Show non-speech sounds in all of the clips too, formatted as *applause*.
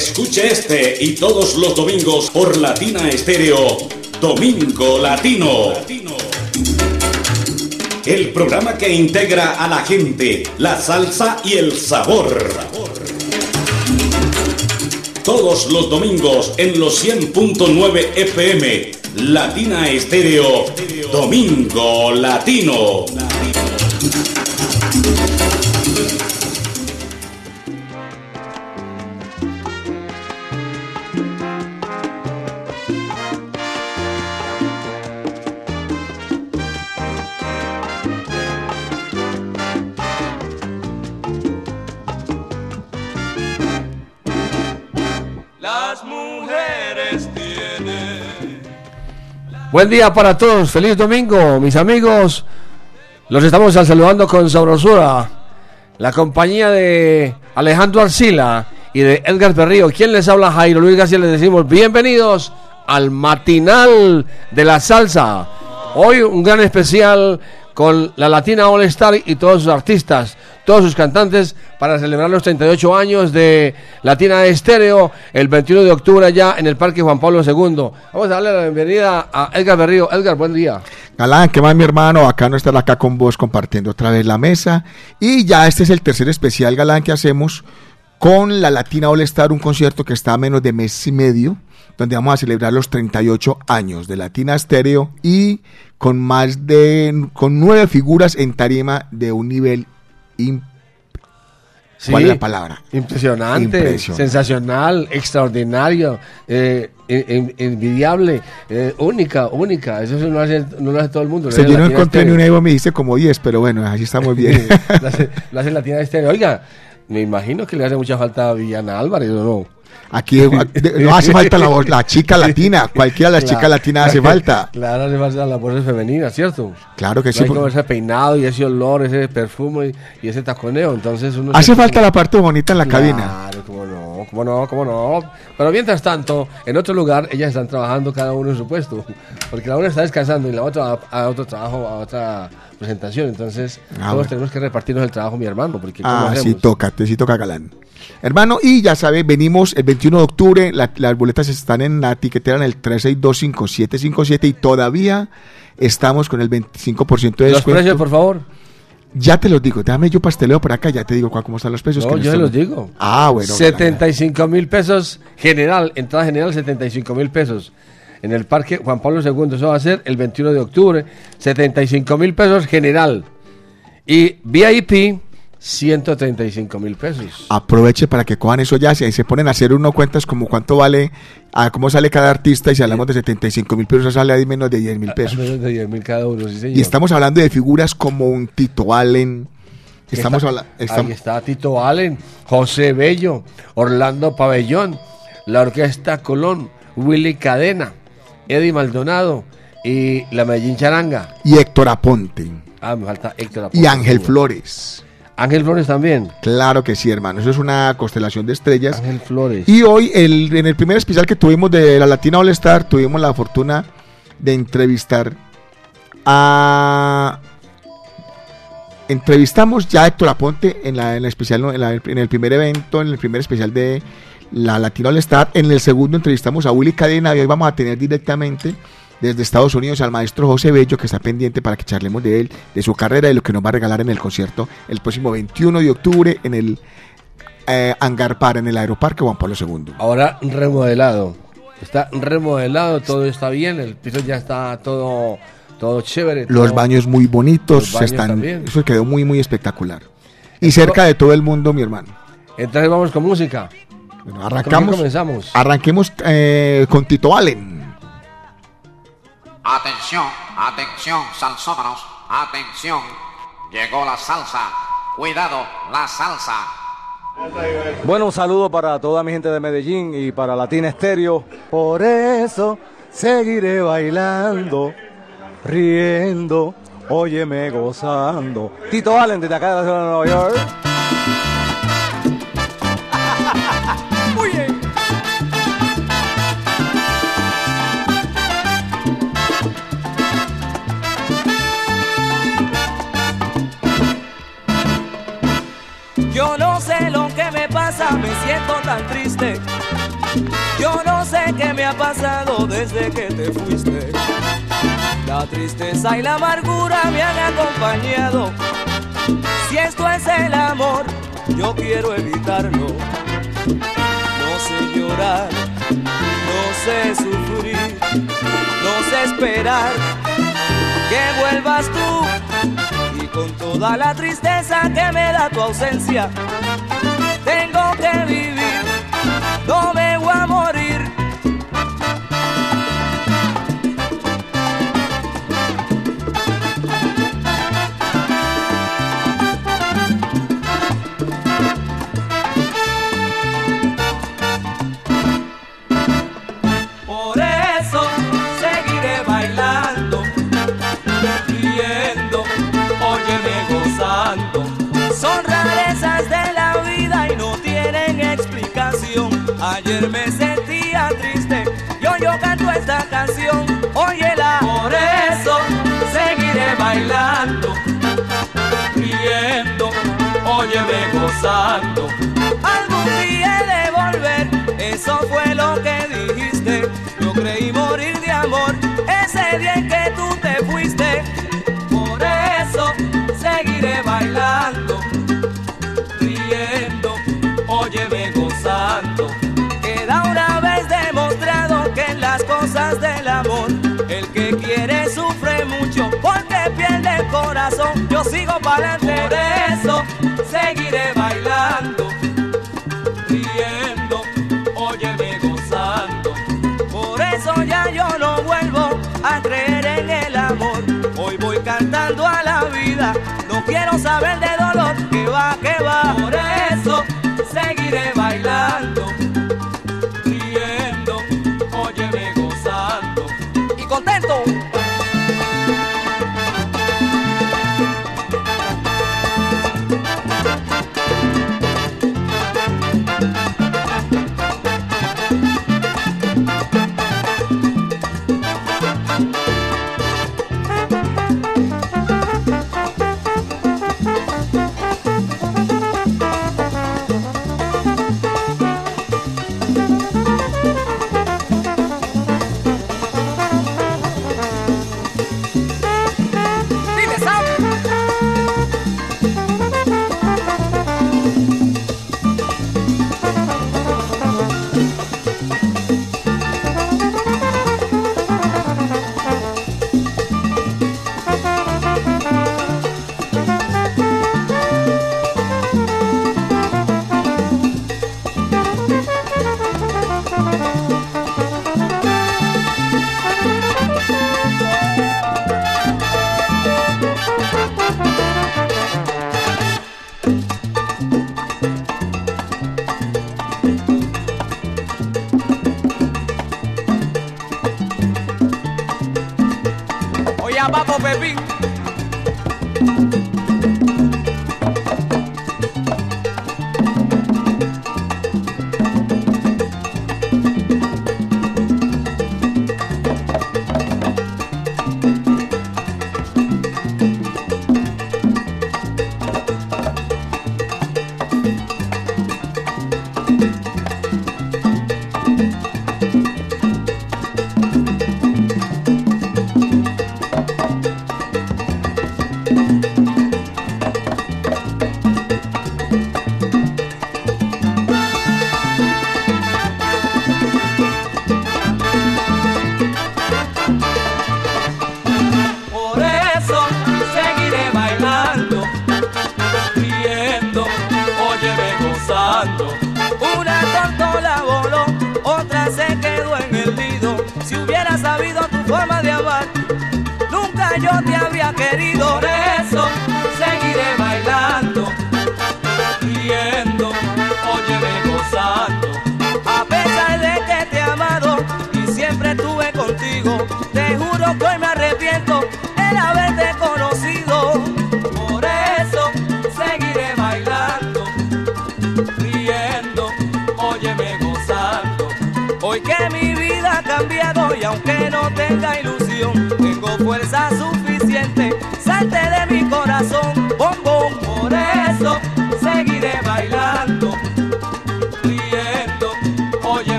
Escuche este y todos los domingos por Latina Estéreo, Domingo Latino. El programa que integra a la gente, la salsa y el sabor. Todos los domingos en los 100.9 FM, Latina Estéreo, Domingo Latino. Buen día para todos, feliz domingo, mis amigos. Los estamos saludando con sabrosura. La compañía de Alejandro Arcila y de Edgar Perrillo. ¿Quién les habla? Jairo Luis García. Les decimos bienvenidos al matinal de la salsa. Hoy un gran especial con la Latina All Star y todos sus artistas, todos sus cantantes para celebrar los 38 años de Latina Estéreo el 21 de octubre ya en el Parque Juan Pablo II. Vamos a darle la bienvenida a Edgar Berrío. Edgar, buen día. Galán, ¿qué más mi hermano? Acá no estar acá con vos compartiendo otra vez la mesa. Y ya este es el tercer especial, Galán, que hacemos con la Latina All Star, un concierto que está a menos de mes y medio donde vamos a celebrar los 38 años de Latina Stereo y con más de con nueve figuras en tarima de un nivel ¿Cuál es la palabra? Impresionante, sensacional, extraordinario, eh, envidiable, eh, única, única. Eso no lo, hace, no lo hace todo el mundo. yo no encontré ni una Evo, me dice como 10, pero bueno, así estamos bien. *laughs* lo, hace, lo hace Latina Estéreo. Oiga, me imagino que le hace mucha falta a Villana Álvarez, ¿o no? Aquí no hace falta la, la chica *laughs* latina, cualquiera de las chicas latinas hace falta. Claro, hace falta la voz femenina, ¿cierto? Claro que sí. Hay como ese peinado y ese olor, ese perfume y, ese taconeo, entonces uno... Hace falta la parte bonita en la cabina. Claro, cómo no, cómo no, cómo no. Pero mientras tanto, en otro lugar, ellas están trabajando cada uno en su puesto, porque la una está descansando y la otra a, otro trabajo, a otra presentación, entonces ah, todos tenemos que repartirnos el trabajo, mi hermano, porque Ah, sí toca, sí toca galán. Hermano, y ya sabe, venimos el 21 de octubre, las boletas están en la tiquetera en el 3625757 y todavía estamos con el 25% de descuento. ¿Los precios, por favor? Ya te los digo, déjame yo pasteleo por acá, ya te digo cómo están los precios. No, yo te los digo. Ah, bueno. 75 mil pesos general, entrada general 75 mil pesos. En el Parque Juan Pablo II, eso va a ser el 21 de octubre, 75 mil pesos general. Y VIP 135 mil pesos. Aproveche para que cojan eso ya, si ahí se ponen a hacer uno cuentas como cuánto vale, a cómo sale cada artista y si hablamos de 75 mil pesos sale ahí menos de 10 mil pesos. Menos de 10 mil cada uno, sí señor. Y estamos hablando de figuras como un Tito Allen. Estamos está, Ahí está Tito Allen, José Bello, Orlando Pabellón, la Orquesta Colón, Willy Cadena, Eddie Maldonado y la Medellín Charanga. Y Héctor Aponte. Ah, me falta Héctor Aponte. Y Ángel Flores. Ángel Flores también. Claro que sí, hermano. Eso es una constelación de estrellas. Ángel Flores. Y hoy, el, en el primer especial que tuvimos de la Latina All Star, tuvimos la fortuna de entrevistar a. Entrevistamos ya a Héctor Aponte en, la, en, especial, en, el primer evento, en el primer especial de la Latina All Star. En el segundo entrevistamos a Willy Cadena y hoy vamos a tener directamente desde Estados Unidos al maestro José Bello, que está pendiente para que charlemos de él, de su carrera y lo que nos va a regalar en el concierto el próximo 21 de octubre en el eh, Hangar Par, en el Aeroparque Juan Pablo II. Ahora remodelado. Está remodelado, todo está bien, el piso ya está todo, todo chévere. Los baños muy bonitos, están, eso quedó muy, muy espectacular. Y cerca de todo el mundo, mi hermano. Entonces vamos con música. Bueno, arrancamos. comenzamos? Arranquemos eh, con Tito Allen. Atención, atención, salsómanos, atención. Llegó la salsa. Cuidado, la salsa. Bueno, un saludo para toda mi gente de Medellín y para Latina Estéreo. Por eso seguiré bailando, riendo, óyeme gozando. Tito Allen desde acá de la ciudad de Nueva York. Yo no sé lo que me pasa? Me siento tan triste. Yo no sé qué me ha pasado desde que te fuiste. La tristeza y la amargura me han acompañado. Si esto es el amor, yo quiero evitarlo. No sé llorar, no sé sufrir, no sé esperar que vuelvas tú. Con toda la tristeza que me da tu ausencia, tengo que vivir, no me voy a morir. Ayer me sentía triste y hoy yo canto esta canción. Óyela. Por eso seguiré bailando, riendo, óyeme gozando. Algún día he de volver, eso fue lo que dijiste. Yo creí morir de amor ese día en que Sigo para adelante, por eso seguiré bailando riendo, óyeme gozando. Por eso ya yo no vuelvo a creer en el amor. Hoy voy cantando a la vida, no quiero saber de dolor, que va, que va. Por eso seguiré bailando,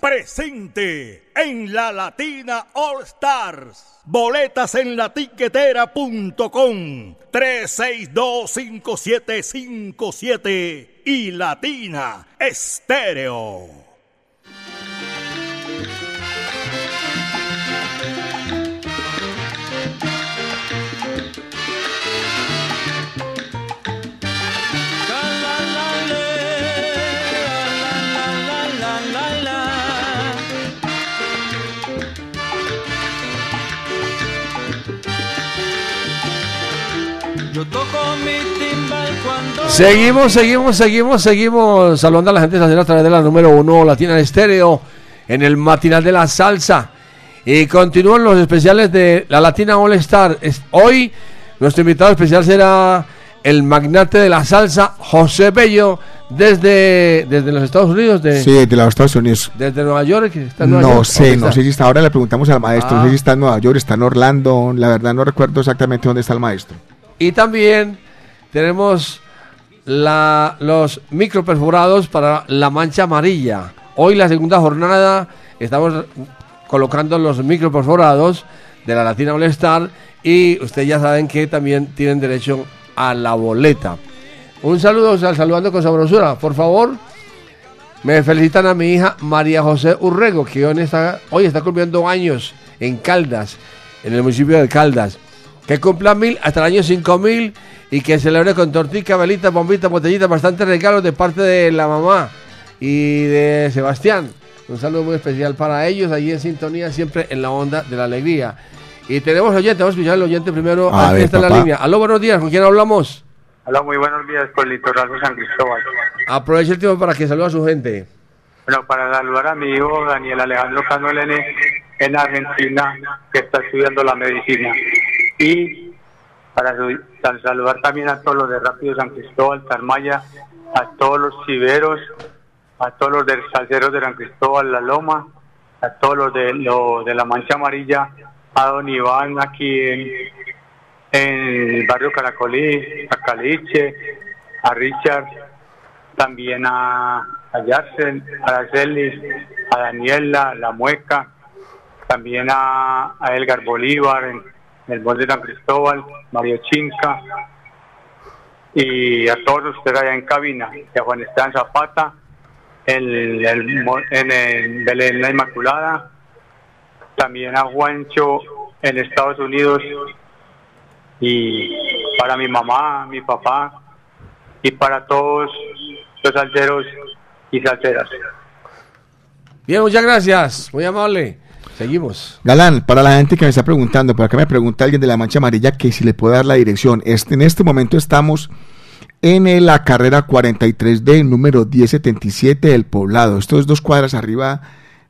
Presente en la Latina All Stars. Boletas en la tiquetera.com 3625757 y Latina Estéreo. Seguimos, seguimos, seguimos, seguimos saludando a la gente de a través de la número uno Latina Estéreo en el matinal de la salsa. Y continúan los especiales de la Latina All Star. Es- Hoy nuestro invitado especial será el magnate de la salsa, José Bello, desde, desde los Estados Unidos, de, Sí, de los Estados Unidos. desde Nueva York. está en Nueva No York. sé, ¿Dónde no sé si está. Ahora le preguntamos al maestro. No Ah. sé si está en Nueva York, está en Orlando. La verdad no recuerdo exactamente dónde está el maestro. Y también tenemos la, los microperforados para la mancha amarilla. Hoy la segunda jornada estamos colocando los microperforados de la Latina All y ustedes ya saben que también tienen derecho a la boleta. Un saludo, sal- saludando con sabrosura. Por favor, me felicitan a mi hija María José Urrego, que hoy está, hoy está cumpliendo años en Caldas, en el municipio de Caldas. Que cumpla mil hasta el año cinco mil y que celebre con tortica, velita, bombita, botellita, bastantes regalos de parte de la mamá y de Sebastián. Un saludo muy especial para ellos, allí en sintonía, siempre en la onda de la alegría. Y tenemos oyente, vamos a escuchar al oyente primero. A Aquí ver, está en la línea. Aló, buenos días, ¿con quién hablamos? Hola, muy buenos días por el litoral de San Cristóbal. Aproveche el tiempo para que salude a su gente. Bueno, para saludar a mi hijo Daniel Alejandro Cano Elene en Argentina, que está estudiando la medicina. Y para saludar también a todos los de Rápido San Cristóbal, Tarmaya, a todos los ciberos, a todos los de salseros de San Cristóbal, La Loma, a todos los de, lo- de la Mancha Amarilla, a don Iván aquí en, el barrio Caracolí, a Caliche, a Richard, también a, a Yarsen, a Araceli, a Daniela, La Mueca, también a, a Edgar Bolívar el Monte de San Cristóbal, Mario Chinca, y a todos ustedes allá en cabina, y a Juan Esteban Zapata, en el, en el Belén La Inmaculada, también a Juancho en Estados Unidos, y para mi mamá, mi papá, y para todos los salseros y salseras. Bien, muchas gracias, muy amable. Seguimos. Galán, para la gente que me está preguntando, por acá me pregunta alguien de la Mancha Amarilla que si le puedo dar la dirección. Este, en este momento estamos en la carrera 43D, número 1077 del Poblado. Esto es dos cuadras arriba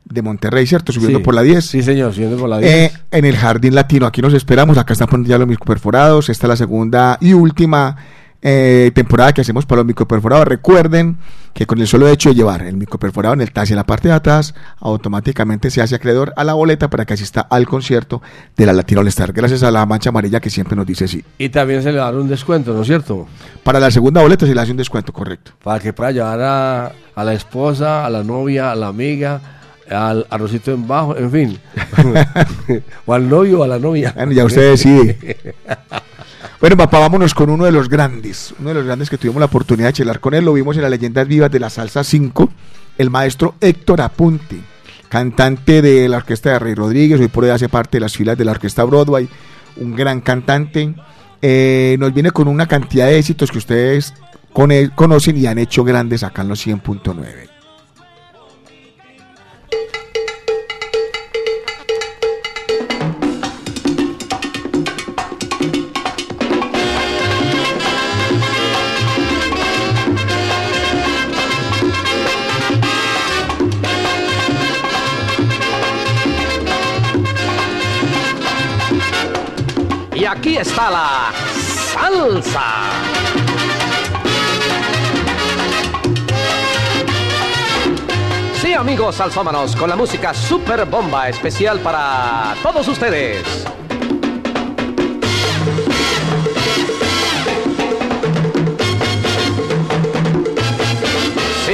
de Monterrey, ¿cierto? Subiendo Sí. por la 10. Sí, señor, subiendo por la 10. Eh, en el Jardín Latino, aquí nos esperamos, acá están poniendo ya los microperforados, esta es la segunda y última eh, temporada que hacemos para los microperforados. Recuerden que con el solo hecho de llevar el microperforado en el taxi en la parte de atrás, automáticamente se hace acreedor a la boleta para que asista al concierto de la Latino All Star, gracias a la mancha amarilla que siempre nos dice sí. Y también se le da un descuento, ¿no es cierto? Para la segunda boleta se le hace un descuento, correcto. Para que pueda llevar a, a la esposa, a la novia, a la amiga, al arrocito en bajo, en fin. *laughs* *laughs* o al novio o a la novia. Bueno, ya usted decide. *laughs* Bueno, papá, vámonos con uno de los grandes, uno de los grandes que tuvimos la oportunidad de charlar con él, lo vimos en las leyendas vivas de la salsa 5, el maestro Héctor Apunte, cantante de la orquesta de Rey Rodríguez, hoy por hoy hace parte de las filas de la orquesta Broadway, un gran cantante, eh, nos viene con una cantidad de éxitos que ustedes con él conocen y han hecho grandes acá en los 100.9. aquí está la salsa. Sí, amigos salsómanos, con la música super bomba especial para todos ustedes.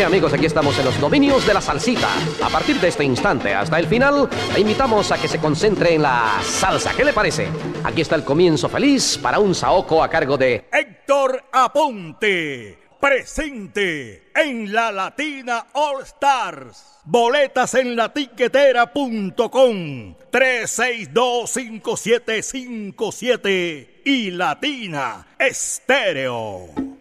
Amigos, aquí estamos en los dominios de la salsita. A partir de este instante hasta el final, le invitamos a que se concentre en la salsa. ¿Qué le parece? Aquí está el comienzo feliz para un saoco a cargo de Héctor Aponte, presente en la Latina All Stars. Boletas en la tiquetera.com 3625757 y Latina Estéreo.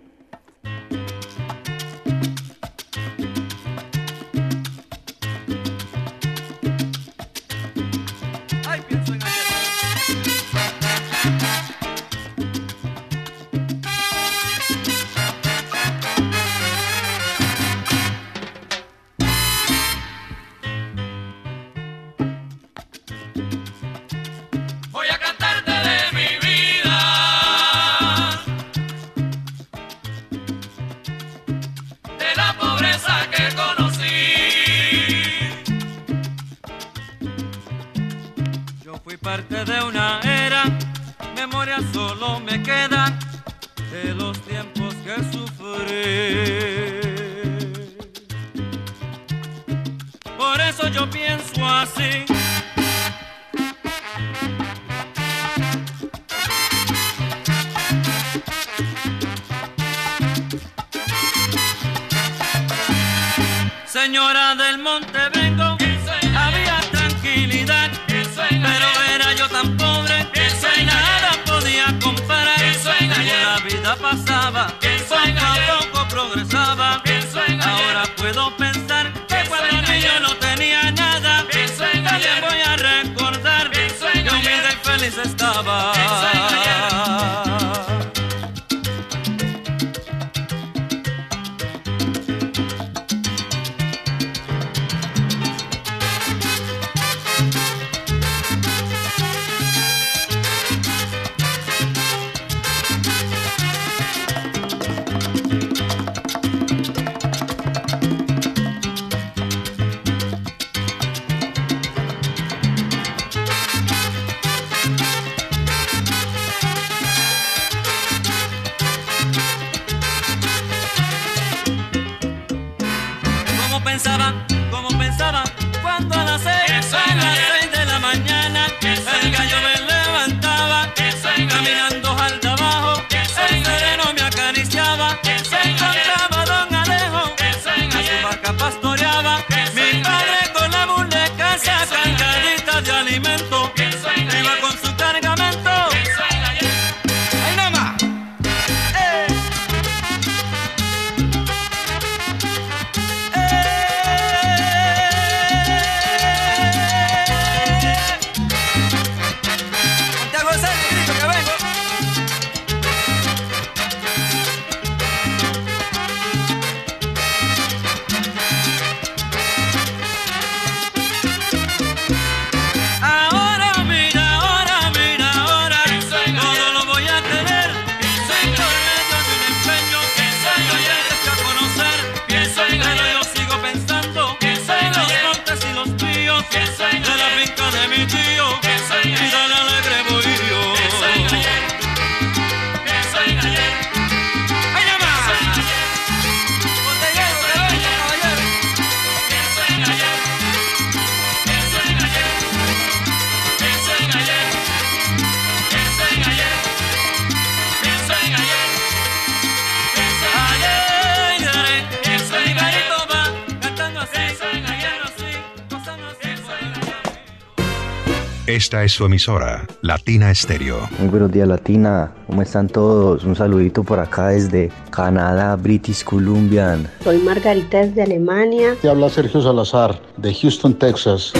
Esta es su emisora, Latina Estéreo. Muy buenos días Latina, ¿cómo están todos? Un saludito por acá desde Canadá, British Columbia. Soy Margarita desde Alemania. Te habla Sergio Salazar de Houston, Texas.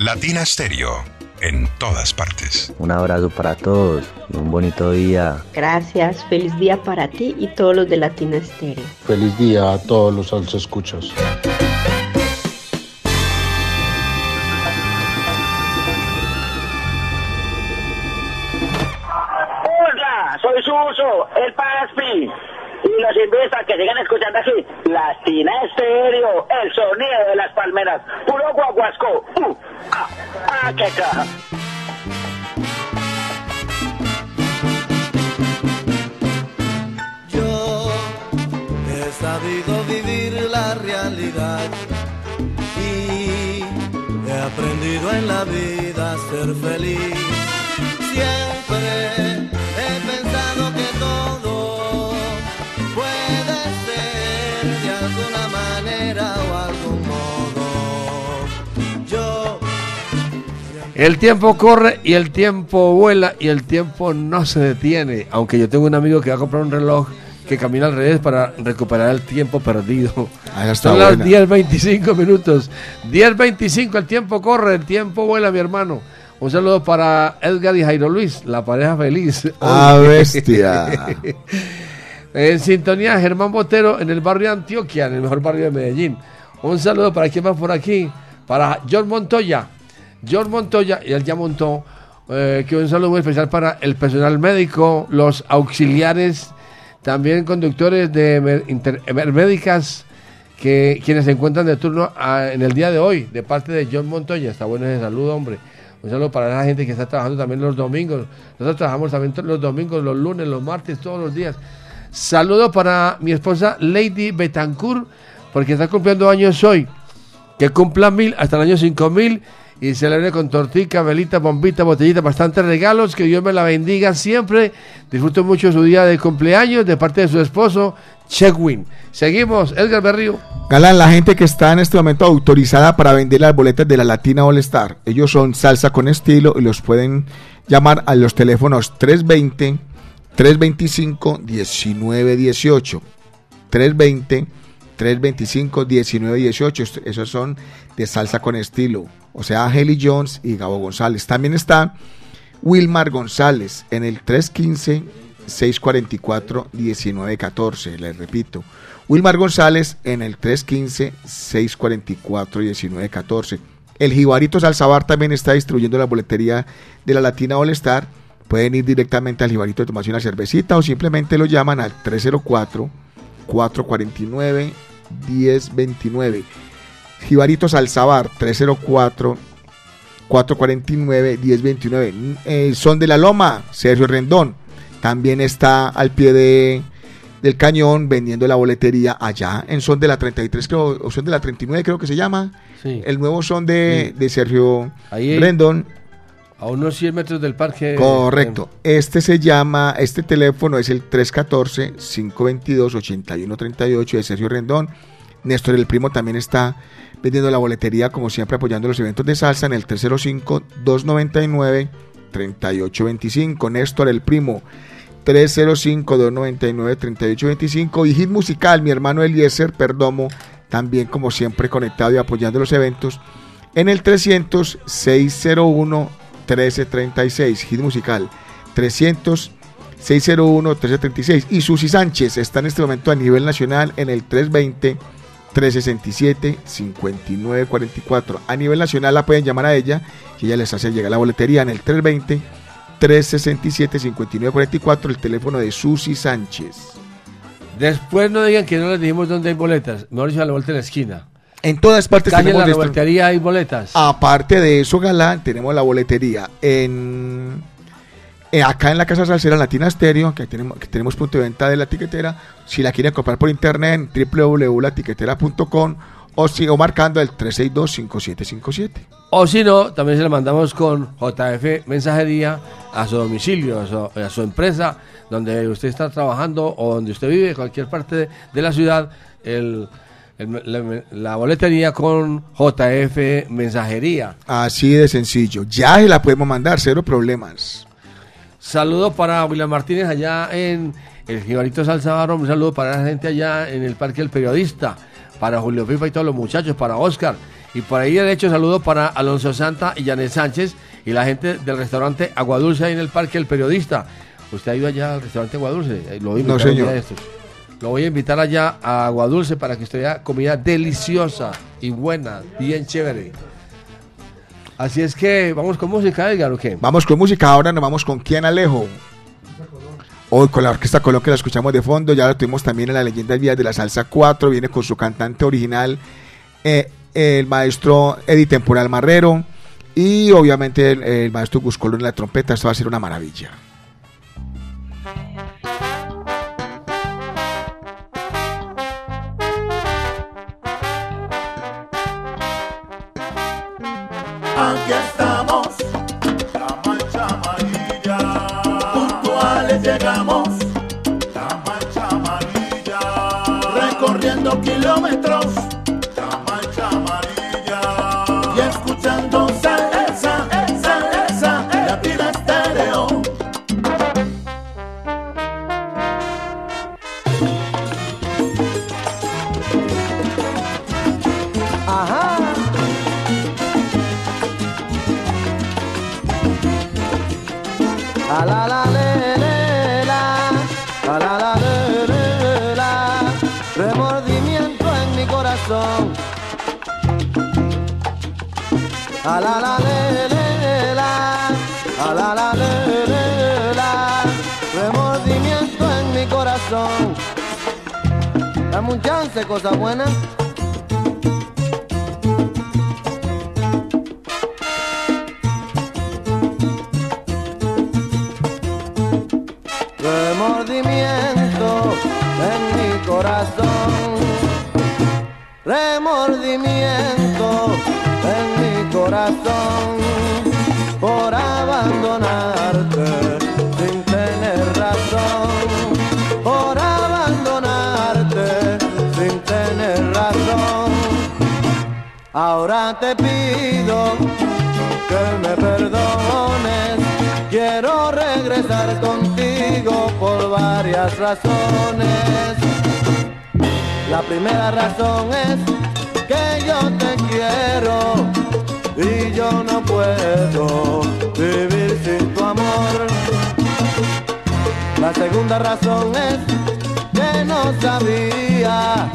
Latina Estéreo, en todas partes. Un abrazo para todos y un bonito día. Gracias, feliz día para ti y todos los de Latina Estéreo. Feliz día a todos los salsa escuchas. Latina Estéreo, el sonido de las palmeras. Puro guaguasco. Uh, ah, ah, qué caja. Yo he sabido vivir la realidad y he aprendido en la vida a ser feliz. Siempre El tiempo corre y el tiempo vuela y el tiempo no se detiene. Aunque yo tengo un amigo que va a comprar un reloj que camina al revés para recuperar el tiempo perdido. Ah, está Son las buena. 10.25 minutos. 10.25, el tiempo corre, el tiempo vuela, mi hermano. Un saludo para Edgar y Jairo Luis, la pareja feliz. Ah, *laughs* bestia. *laughs* en sintonía, Germán Botero en el barrio Antioquia, en el mejor barrio de Medellín. Un saludo para quien va por aquí, para John Montoya. John Montoya, y él ya montó, eh, que un saludo muy especial para el personal médico, los auxiliares, también conductores de médicas, que quienes se encuentran de turno ah, en el día de hoy, de parte de John Montoya. Está bueno ese saludo, hombre. Un saludo para la gente que está trabajando también los domingos. Nosotros trabajamos también los domingos, los lunes, los martes, todos los días. Saludo para mi esposa Lady Betancourt, porque está cumpliendo años hoy. Que cumpla mil hasta el año cinco mil y celebre con tortica, velita, bombita, botellita, bastantes regalos. Que Dios me la bendiga siempre. Disfruto mucho su día de cumpleaños de parte de su esposo, Chegwin. Seguimos, Edgar Berrío. Galán, la gente que está en este momento autorizada para vender las boletas de la Latina All Star, ellos son Salsa con Estilo y los pueden llamar a los teléfonos 320 325 1918. 320 325 1918. Est- Esos son de Salsa con Estilo, o sea, Heli Jones y Gabo González. También está Wilmar González en el 315 644 1914, les repito. Wilmar González en el 315 644 1914. El Jibarito Salsabar también está distribuyendo la boletería de la Latina All Star. Pueden ir directamente al Jibarito a tomarse una cervecita o simplemente lo llaman al 304 449 1029. Jibarito Salsabar 304 449 1029. Eh, son de la Loma, Sergio Rendón. También está al pie de, del cañón vendiendo la boletería allá en Son de la 33, creo, o Son de la 39, creo que se llama. Sí. El nuevo son de, de Sergio Ahí- Rendón. A unos 100 metros del parque. Correcto. Este se llama, este teléfono es el 314-522-8138 de Sergio Rendón. Néstor el Primo también está vendiendo la boletería, como siempre, apoyando los eventos de salsa en el 305-299-3825. Néstor el Primo, 305-299-3825. Y Hit Musical, mi hermano Eliezer Perdomo, también, como siempre, conectado y apoyando los eventos en el 300-601-1336. Hit Musical, 300-601-1336. Y Susi Sánchez está en este momento a nivel nacional en el 320. 367-5944. A nivel nacional la pueden llamar a ella y ella les hace llegar la boletería en el 320-367-5944, el teléfono de Susi Sánchez. Después no digan que no les dijimos dónde hay boletas. Mejor dicho, a la vuelta de la esquina. En todas partes Calle en tenemos la boletería hay boletas. Aparte de eso, Galán, tenemos la boletería en, eh, acá en la Casa Salsera Latina Stereo, que tenemos, que tenemos punto de venta de la tiquetera. Si la quieren comprar por internet, www.latiquetera.com o, si, o marcando el 362-5757. O si no, también se la mandamos con JF Mensajería a su domicilio, a su, a su empresa, donde usted está trabajando o donde usted vive, cualquier parte de, de la ciudad, el, el- la, la boletería con JF Mensajería. Así de sencillo. Ya se la podemos mandar, cero problemas. Saludo para William Martínez allá en el Jibarito Salsa Barro, un saludo para la gente allá en el Parque del Periodista, para Julio Pipa y todos los muchachos, para Oscar. Y por ahí de hecho saludo para Alonso Santa y Janet Sánchez y la gente del restaurante Aguadulce ahí en el Parque del Periodista. ¿Usted ha ido allá al restaurante Aguadulce? Lo a No, señor. estos. Lo voy a invitar allá a Aguadulce para que vea comida deliciosa y buena, bien chévere. Así es que vamos con música, Edgar, ¿o qué? Vamos con música, ahora nos vamos con Quién Alejo. Hoy con la Orquesta Colón que la escuchamos de fondo, ya lo tuvimos también en la Leyenda del Día de la Salsa 4, viene con su cantante original, eh, el maestro Eddie Temporal Marrero y obviamente el, el maestro Gus Colón en la trompeta, esto va a ser una maravilla. Kilómetros, 11 cosas buenas. Te pido que me perdones. Quiero regresar contigo por varias razones. La primera razón es que yo te quiero y yo no puedo vivir sin tu amor. La segunda razón es que no sabía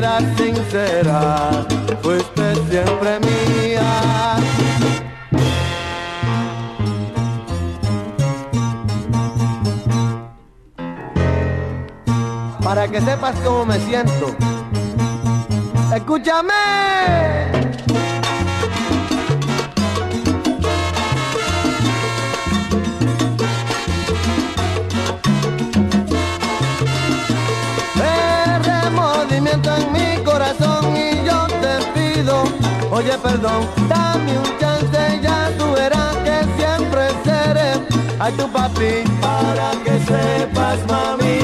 eras sincera, fuiste siempre mía. Para que sepas cómo me siento, escúchame. Oye perdón, dame un chance, ya tú verás que siempre seré a tu papi para que sepas mami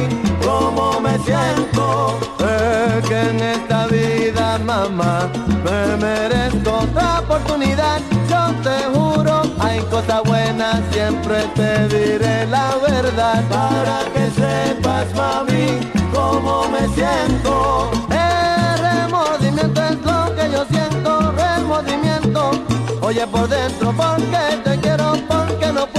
cómo me siento. Es que en esta vida mamá me merezco otra oportunidad, yo te juro hay cosas buenas, siempre te diré la verdad para que sepas mami cómo me siento. Oye por dentro porque te quiero, porque no puedo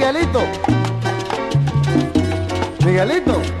Miguelito. Miguelito.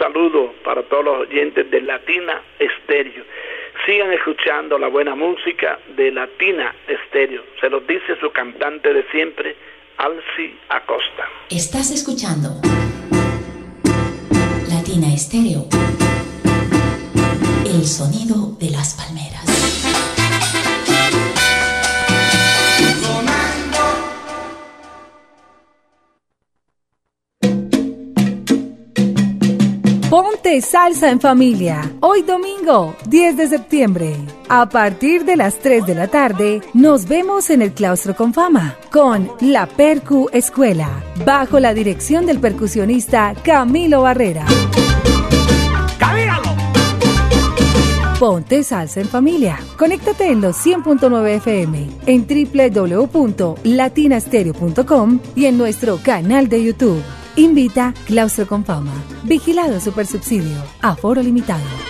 Saludo para todos los oyentes de Latina Estéreo. Sigan escuchando la buena música de Latina Estéreo. Se los dice su cantante de siempre, Alci Acosta. Estás escuchando Latina Estéreo. El sonido de las palmeras. Ponte salsa en familia. Hoy domingo, 10 de septiembre. A partir de las 3 de la tarde, nos vemos en el Claustro con Fama con la Percu Escuela, bajo la dirección del percusionista Camilo Barrera. Ponte salsa en familia. Conéctate en los 100.9 FM, en www.latinastereo.com y en nuestro canal de YouTube. Invita Claustro con Fama. Vigilado Super Subsidio. Aforo limitado.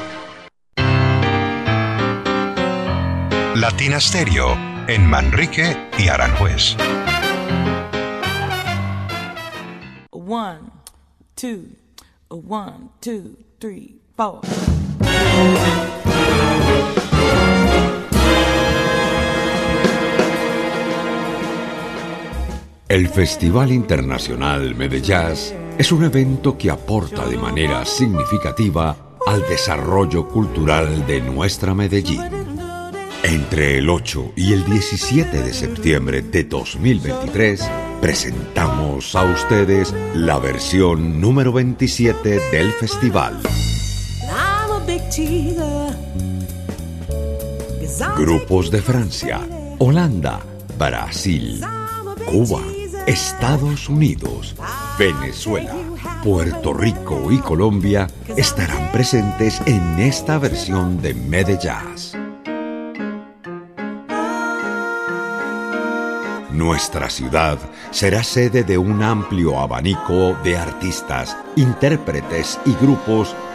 Latina Stereo en Manrique y Aranjuez. One, two, one, two, three, four. El Festival Internacional Medellín es un evento que aporta de manera significativa al desarrollo cultural de nuestra Medellín. Entre el 8 y el 17 de septiembre de 2023 presentamos a ustedes la versión número 27 del festival. Grupos de Francia, Holanda, Brasil, Cuba, Estados Unidos, Venezuela, Puerto Rico y Colombia estarán presentes en esta versión de Medellín. Nuestra ciudad será sede de un amplio abanico de artistas, intérpretes y grupos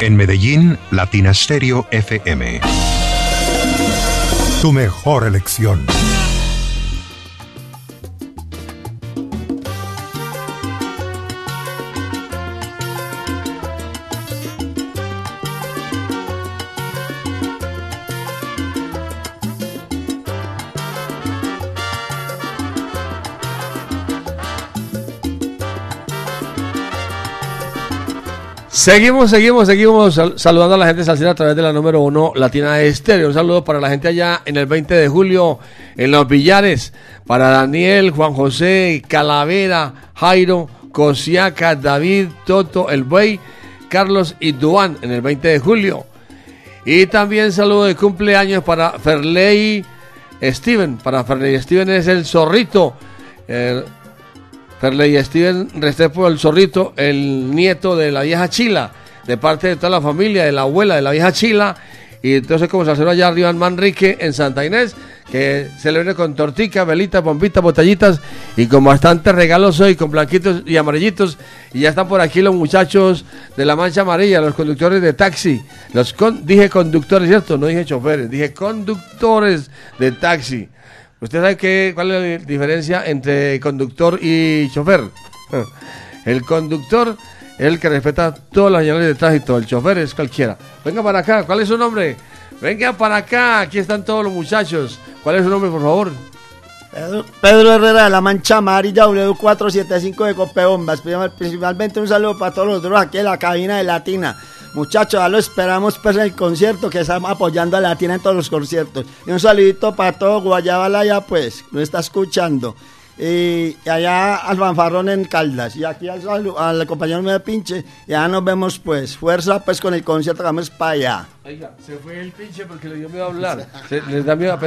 En Medellín, Latina Stereo FM. Tu mejor elección. Seguimos, seguimos, seguimos sal- saludando a la gente salsera a través de la número uno Latina Estéreo. Un saludo para la gente allá en el 20 de julio en Los Villares. Para Daniel, Juan José, Calavera, Jairo, Cosiaca, David, Toto, El Buey, Carlos y Duan en el 20 de julio. Y también saludo de cumpleaños para Ferley Steven. Para Ferley Steven es el zorrito. Ferley Steven Restrepo el Zorrito, el nieto de la vieja Chila, de parte de toda la familia, de la abuela de la vieja Chila. Y entonces, como se hace allá arriba en Manrique, en Santa Inés, que celebre con tortica, velitas, bombitas, botellitas y con bastantes regalos hoy, con blanquitos y amarillitos. Y ya están por aquí los muchachos de la Mancha Amarilla, los conductores de taxi. Los con- dije conductores, ¿cierto? No dije choferes, dije conductores de taxi. ¿Usted sabe qué, cuál es la diferencia entre conductor y chofer? El conductor es el que respeta todas las señales de tránsito, el chofer es cualquiera. Venga para acá, ¿cuál es su nombre? Venga para acá, aquí están todos los muchachos. ¿Cuál es su nombre, por favor? Pedro, Herrera de la Mancha Amarilla W475 de. Principal- Principalmente un saludo para todos los drogas aquí en la cabina de Latina. Muchachos, ya lo esperamos pues en el concierto que estamos apoyando a Latina en todos los conciertos. Y un saludito para todo Guayabala ya pues, nos está escuchando. Y allá al fanfarrón en Caldas. Y aquí al, compañero de pinche. Ya nos vemos pues. Fuerza pues con el concierto que vamos para allá. Oiga, se fue el pinche porque le dio miedo a hablar. Se- les da miedo.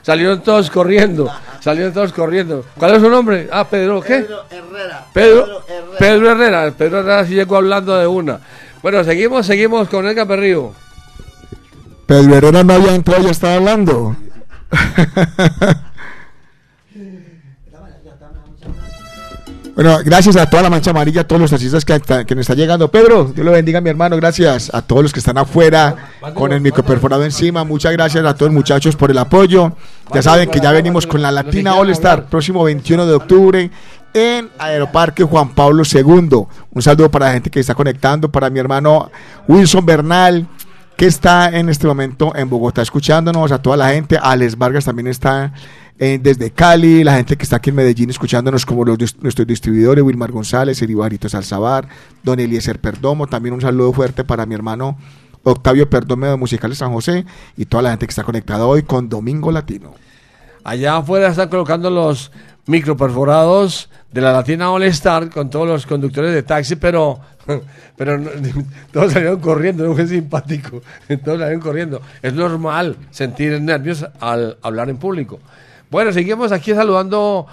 Salieron todos corriendo. Salieron todos corriendo. ¿Cuál es su nombre? Ah, Pedro, ¿qué? Pedro Herrera. Pedro, Pedro Herrera. Pedro Herrera sí llegó hablando de una. Bueno, seguimos, seguimos con Edgar Perrillo. Pedro Herrera no había entrado, ya estaba hablando. *laughs* Bueno, gracias a toda la mancha amarilla, a todos los taxistas que, que nos está llegando. Pedro, Dios lo bendiga, mi hermano. Gracias a todos los que están afuera con el micro perforado encima. Muchas gracias a todos los muchachos por el apoyo. Ya saben que ya venimos con la Latina All Star, próximo 21 de octubre en Aeroparque Juan Pablo II. Un saludo para la gente que está conectando, para mi hermano Wilson Bernal, que está en este momento en Bogotá escuchándonos, a toda la gente. Alex Vargas también está eh, desde Cali, la gente que está aquí en Medellín escuchándonos como nuestros distribuidores, Wilmar González, Eribarito Salzabar, Don Eliezer Perdomo. También un saludo fuerte para mi hermano Octavio Perdomo de Musicales San José y toda la gente que está conectada hoy con Domingo Latino. Allá afuera están colocando los microperforados de la Latina All Star con todos los conductores de taxi, pero, *laughs* pero *laughs* todos salieron corriendo, no fue simpático. *laughs* Todos salieron corriendo. Es normal sentir nervios al hablar en público. Bueno, seguimos aquí saludando.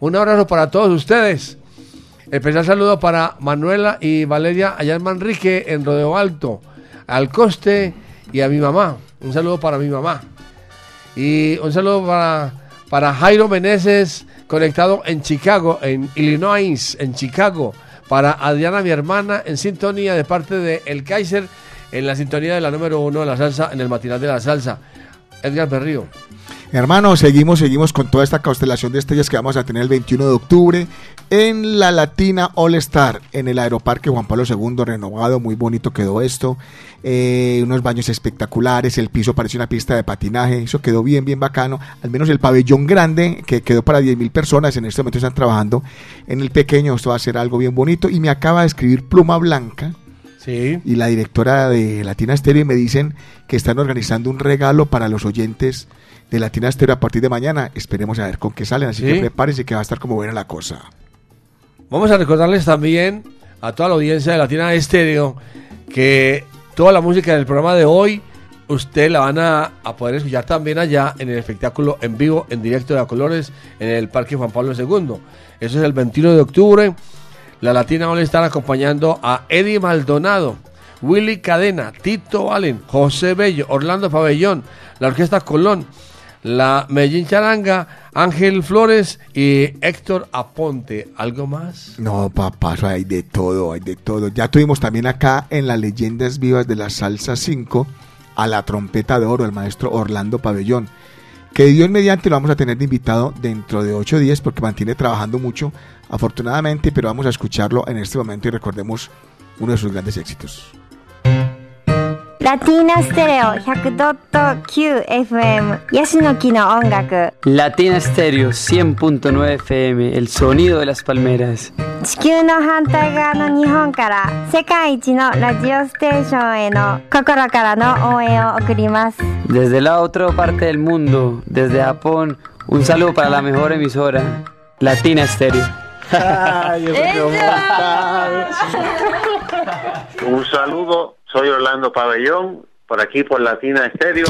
Un abrazo para todos ustedes. Especial saludo para Manuela y Valeria allá en Manrique, en Rodeo Alto, al coste y a mi mamá. Un saludo para mi mamá. Y un saludo para, para Jairo Meneses, conectado en Chicago, en Illinois, en Chicago. Para Adriana, mi hermana, en sintonía de parte de El Kaiser, en la sintonía de la número uno de la salsa, en el matinal de la salsa. Edgar Berrío. Hermano, seguimos, seguimos con toda esta constelación de estrellas que vamos a tener el 21 de octubre en la Latina All Star, en el Aeroparque Juan Pablo II, renovado, muy bonito quedó esto. Eh, unos baños espectaculares, el piso parece una pista de patinaje, eso quedó bien, bien bacano. Al menos el pabellón grande, que quedó para 10 mil personas, en este momento están trabajando en el pequeño, esto va a ser algo bien bonito. Y me acaba de escribir Pluma Blanca. Sí. Y la directora de Latina Stereo y me dicen que están organizando un regalo para los oyentes de Latina Stereo a partir de mañana. Esperemos a ver con qué salen, así Sí. que prepárense que va a estar como buena la cosa. Vamos a recordarles también a toda la audiencia de Latina Estéreo que toda la música del programa de hoy usted la van a, a poder escuchar también allá en el espectáculo en vivo, en directo de a colores, en el Parque Juan Pablo II. Eso es el 21 de octubre. La Latina All estar acompañando a Eddie Maldonado, Willy Cadena, Tito Allen, José Bello, Orlando Pabellón, la Orquesta Colón, la Medellín Charanga, Ángel Flores y Héctor Aponte. ¿Algo más? No, papá, hay de todo, hay de todo. Ya tuvimos también acá en las leyendas vivas de la salsa 5 a la trompeta de oro, el maestro Orlando Pabellón. Que Dios mediante lo vamos a tener de invitado dentro de ocho días porque mantiene trabajando mucho, afortunadamente, pero vamos a escucharlo en este momento y recordemos uno de sus grandes éxitos. ラティーナステレオ 100.9FM ヤシの木の音楽 Latina Stereo 100.9 FM, el sonido de las palmeras. 地球の反対側の日本から世界一のラジオステーションへの心からの応援を送ります Desde la otra parte del mundo, desde Japón, un saludo para la mejor emisora, Latina Stereo. *laughs* *laughs* Un saludo, soy Orlando Pabellón, por aquí por Latina Estéreo.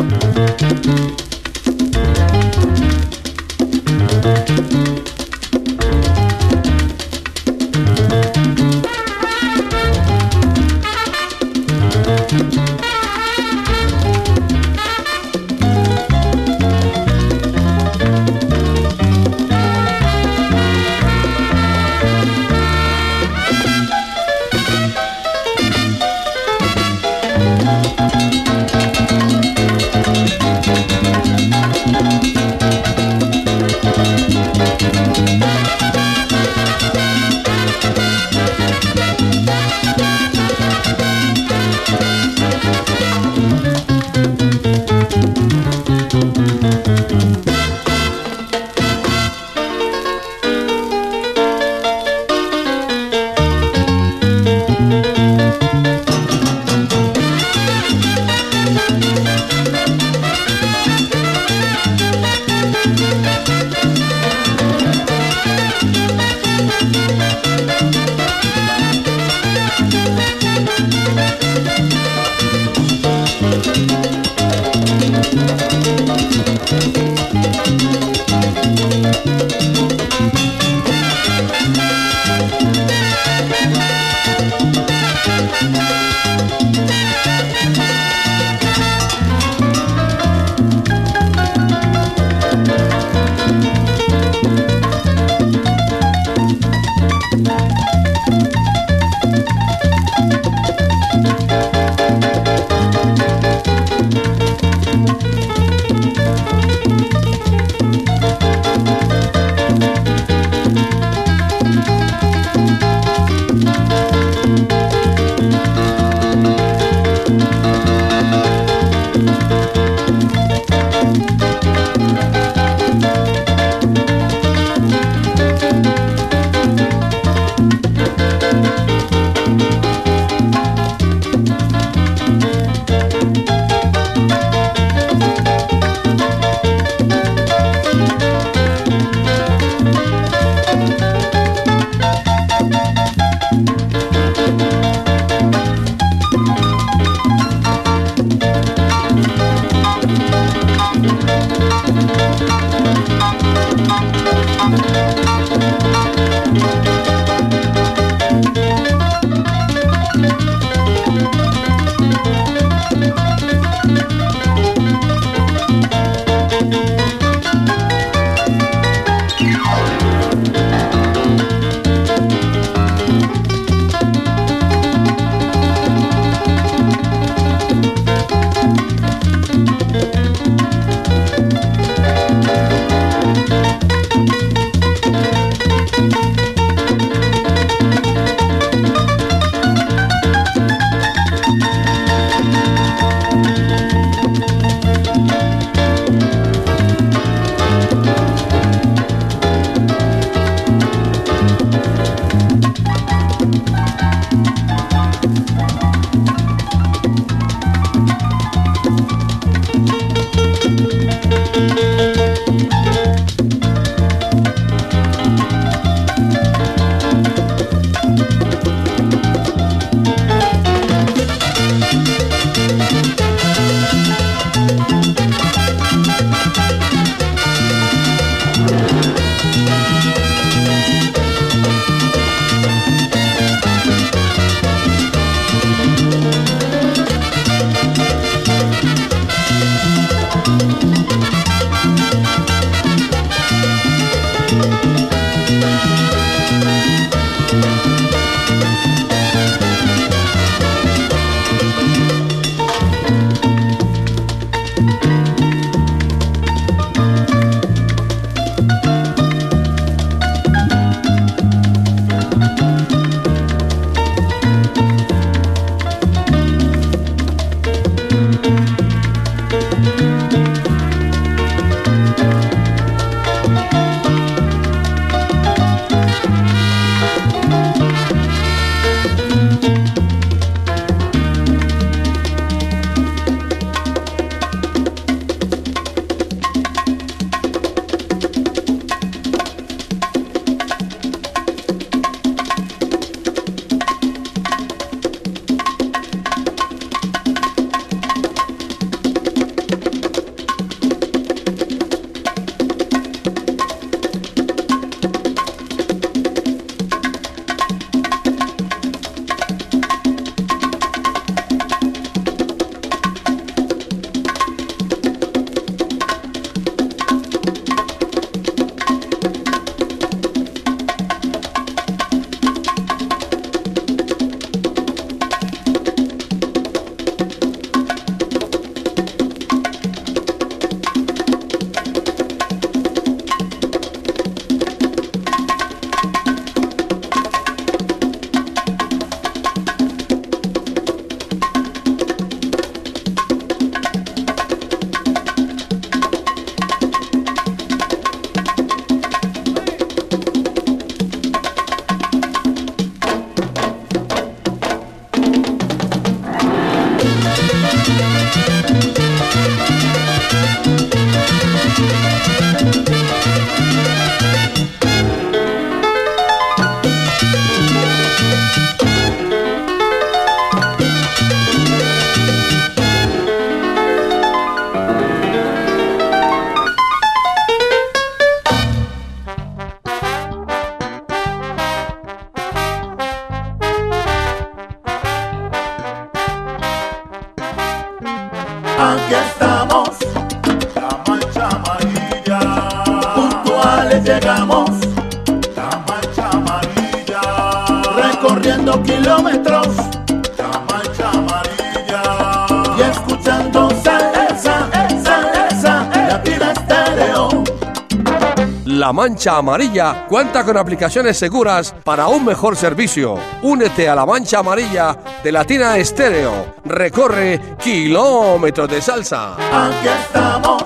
Mancha Amarilla cuenta con aplicaciones seguras para un mejor servicio. Únete a la Mancha Amarilla de Latina Estéreo. Recorre kilómetros de salsa. Aquí estamos,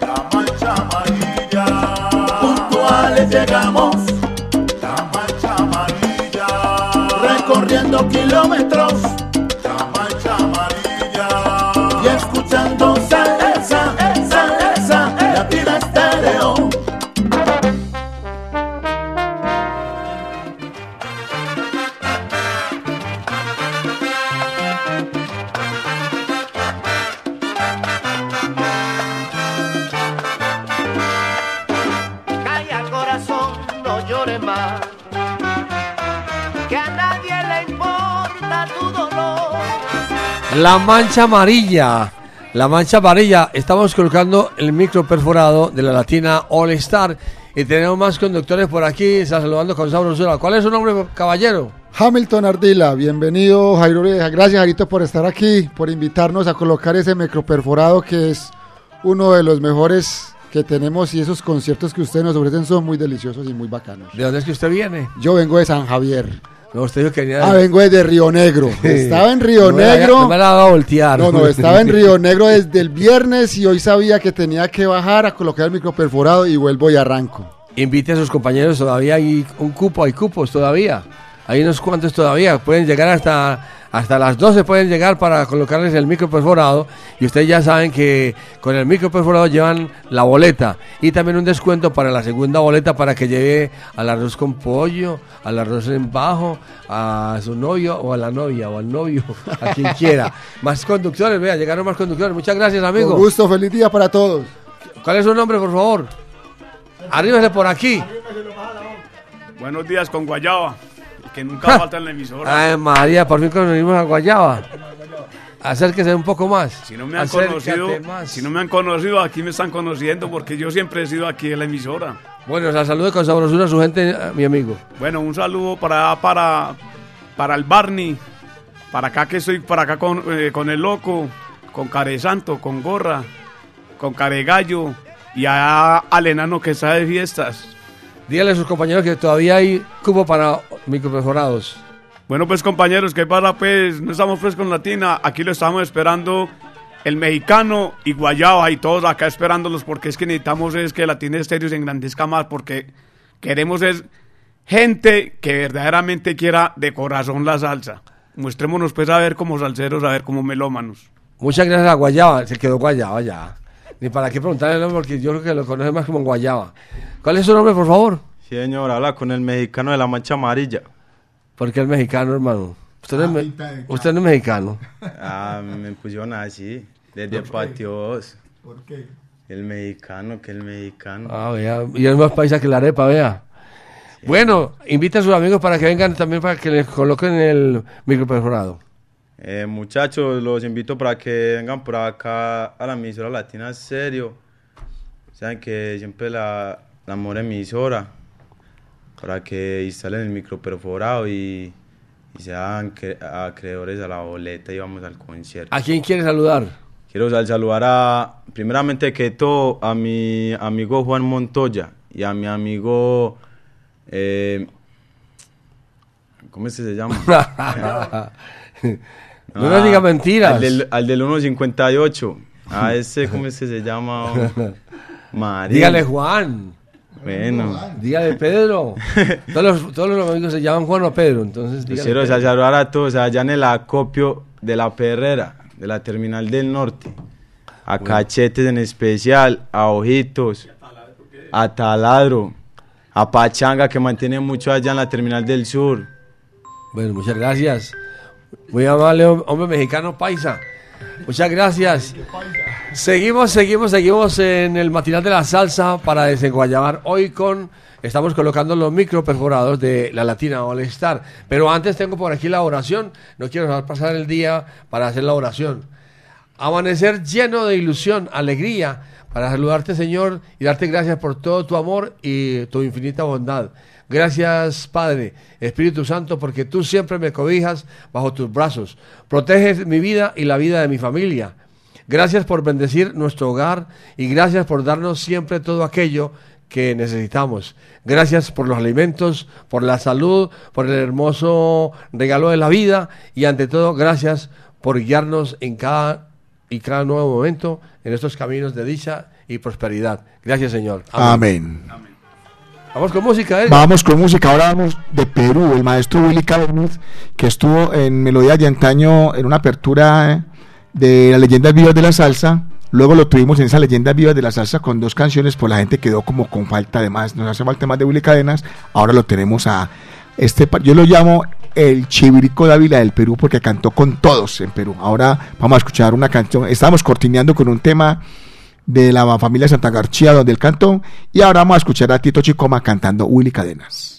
la mancha amarilla. Puntuales llegamos, la mancha amarilla. Recorriendo kilómetros, La mancha amarilla. La mancha amarilla. Estamos colocando el micro perforado de la Latina All Star. Y tenemos más conductores por aquí. Está saludando con sabrosura. ¿Cuál es su nombre, caballero? Hamilton Ardila, bienvenido Jairo. Gracias Jairito por estar aquí, por invitarnos a colocar ese microperforado que es uno de los mejores que tenemos y esos conciertos que ustedes nos ofrecen son muy deliciosos y muy bacanos. ¿De dónde es que usted viene? Yo vengo de San Javier. No, usted que venía Ah, vengo desde Río Negro. Estaba en Río No me Negro. no me la haga voltear. No, no, estaba en Río *laughs* Negro desde el viernes y hoy sabía que tenía que bajar a colocar el microperforado y vuelvo y arranco. Invite a sus compañeros, todavía hay un cupo, hay cupos todavía. Hay unos cuantos todavía, pueden llegar hasta, hasta las 12, pueden llegar para colocarles el micro perforado. Y ustedes ya saben que con el micro perforado llevan la boleta y también un descuento para la segunda boleta para que lleve al arroz con pollo, al arroz en bajo, a su novio o a la novia o al novio, *laughs* a quien quiera. Más conductores, vea, llegaron más conductores. Muchas gracias, amigo. Con gusto, feliz día para todos. ¿Cuál es su nombre, por favor? Arríbese por aquí. Buenos días con Guayaba, que nunca falta en la emisora. *laughs* Ay, María, por fin conocimos a Guayaba. Acérquese un poco más. Si no me han Acércate conocido, más. si no me han conocido, aquí me están conociendo porque yo siempre he sido aquí en la emisora. Bueno, la saludo con sabrosura a su gente, mi amigo. Bueno, un saludo para para para el Barney, para acá que estoy, para acá con, eh, con el loco, con Care Santo, con Gorra, con Care Gallo y a al enano que está de fiestas. Dígale a sus compañeros que todavía hay cupo para microperforados. Bueno, pues compañeros, ¿qué pasa? Pues no estamos pues con Latina, aquí lo estamos esperando el mexicano y Guayaba y todos acá esperándolos porque es que necesitamos es que Latina Estéreo se engrandezca más porque queremos es gente que verdaderamente quiera de corazón la salsa. Muestrémonos pues a ver como salseros, a ver como melómanos. Muchas gracias a Guayaba. Se quedó Guayaba ya. Ni para qué preguntarle el nombre porque yo creo que lo conoce más como Guayaba. ¿Cuál es su nombre, por favor? Sí, señor, habla con el mexicano de la mancha amarilla. ¿Por qué el mexicano, hermano? Usted, no, es, me- usted no es mexicano. Ah, me pusieron así, desde patios. ¿Por qué? El mexicano, que el mexicano. Ah, vea. Y es más paisa que la arepa, vea. Bueno, invita a sus amigos para que vengan también para que les coloquen el microperforado. Eh, muchachos, los invito para que vengan por acá a la emisora latina serio. Saben que siempre la, la mejor emisora. Para que instalen el microperforado y, y sean cre- acreedores a la boleta y vamos al concierto. ¿A quién quiere saludar? Quiero sal- saludar a, primeramente que todo, a mi amigo Juan Montoya y a mi amigo, eh, ¿cómo es que se llama? *laughs* *laughs* No nos diga mentiras. Al del, al del 1.58. A ese, ¿cómo es que se llama? *laughs* María. Dígale Juan. Bueno. Dígale Pedro. *laughs* todos, los, todos los amigos se llaman Juan o Pedro, entonces dígale Quiero Pedro. saludar a todos allá en el acopio de la perrera. de la terminal del norte. A Cachetes en especial, a Ojitos, a Taladro, a Pachanga que mantiene mucho allá en la terminal del sur. Bueno, muchas gracias. Muy amable, hom- hombre mexicano paisa. Muchas gracias. Seguimos, seguimos, seguimos en el matinal de la salsa para desenguayabar hoy con. Estamos colocando los micro perforados de la Latina All Star. Pero antes tengo por aquí la oración. No quiero pasar el día para hacer la oración. Amanecer lleno de ilusión, alegría, para saludarte, Señor, y darte gracias por todo tu amor y tu infinita bondad. Gracias, Padre, Espíritu Santo, porque tú siempre me cobijas bajo tus brazos. Proteges mi vida y la vida de mi familia. Gracias por bendecir nuestro hogar y gracias por darnos siempre todo aquello que necesitamos. Gracias por los alimentos, por la salud, por el hermoso regalo de la vida y ante todo gracias por guiarnos en cada y cada nuevo momento en estos caminos de dicha y prosperidad. Gracias, Señor. Amén. Vamos con música. Vamos con música, ahora vamos de Perú, el maestro Willy Cabernet, que estuvo en Melodías de Antaño en una apertura eh, de las leyendas vivas de la salsa. Luego lo tuvimos en esas leyendas vivas de la salsa con dos canciones, pues la gente quedó como con falta de más. Nos hace falta más de Willy Cadenas. Ahora lo tenemos a este, yo lo llamo el Chivirico Dávila del Perú porque cantó con todos en Perú. Ahora vamos a escuchar una canción. Estábamos cortineando con un tema de la familia Santa García donde él cantó y ahora vamos a escuchar a Tito Chicoma cantando Willy Cadenas.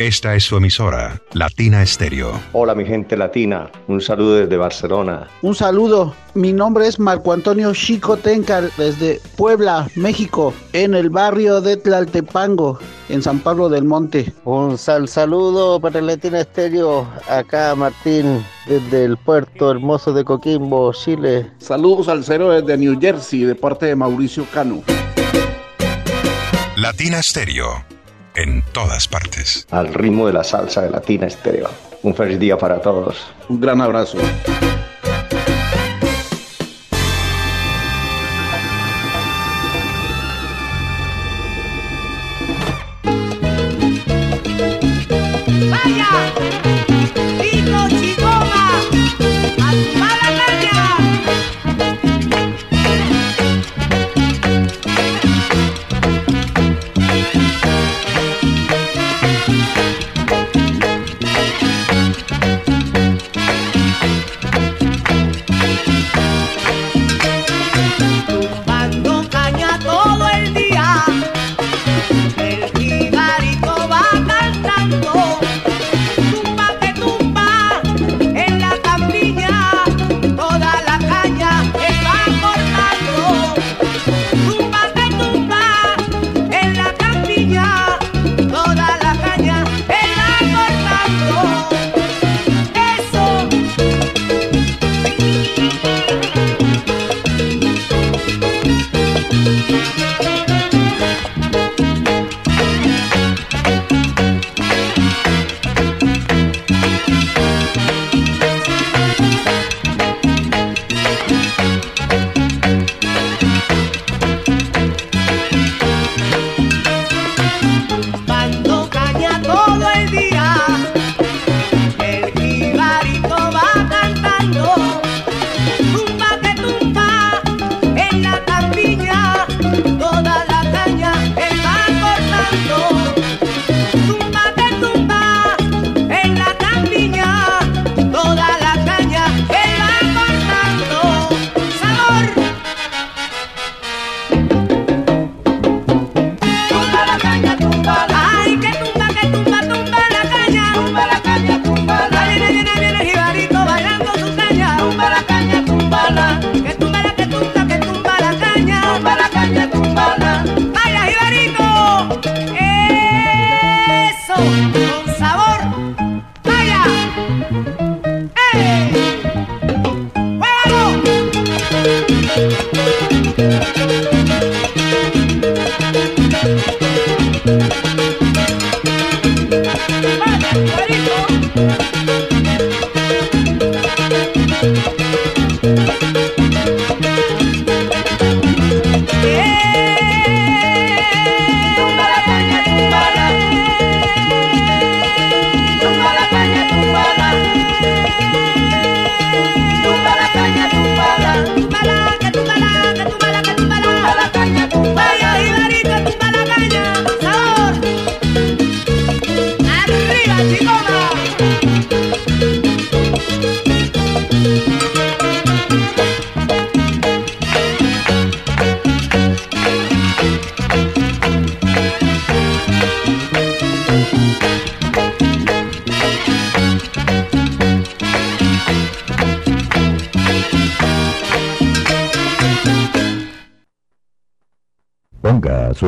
Esta es su emisora, Latina Estéreo. Hola mi gente latina, un saludo desde Barcelona. Un saludo, mi nombre es Marco Antonio Chico Tencal desde Puebla, México, en el barrio de Tlaltepango, en San Pablo del Monte. Un sal saludo para Latina Estéreo, acá Martín desde el puerto hermoso de Coquimbo, Chile. Saludos al cero desde New Jersey de parte de Mauricio Cano. Latina Estéreo. En todas partes. Al ritmo de la salsa de Latina Estéreo. Un feliz día para todos. Un gran abrazo.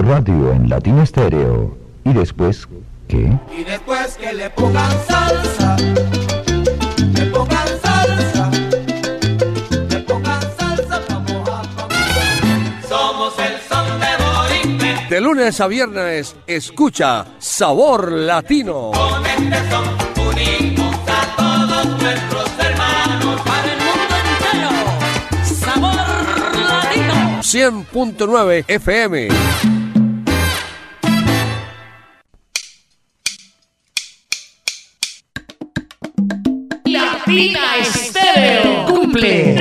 Radio en Latina Estéreo. ¿Y después qué? Y después que le pongan salsa, le pongan salsa, le pongan salsa, vamos a Somos el son de De lunes a viernes, escucha Sabor Latino. con este son unimos a todos nuestros hermanos para el mundo entero. Sabor latino. 100.9 FM. Latina Estéreo cumple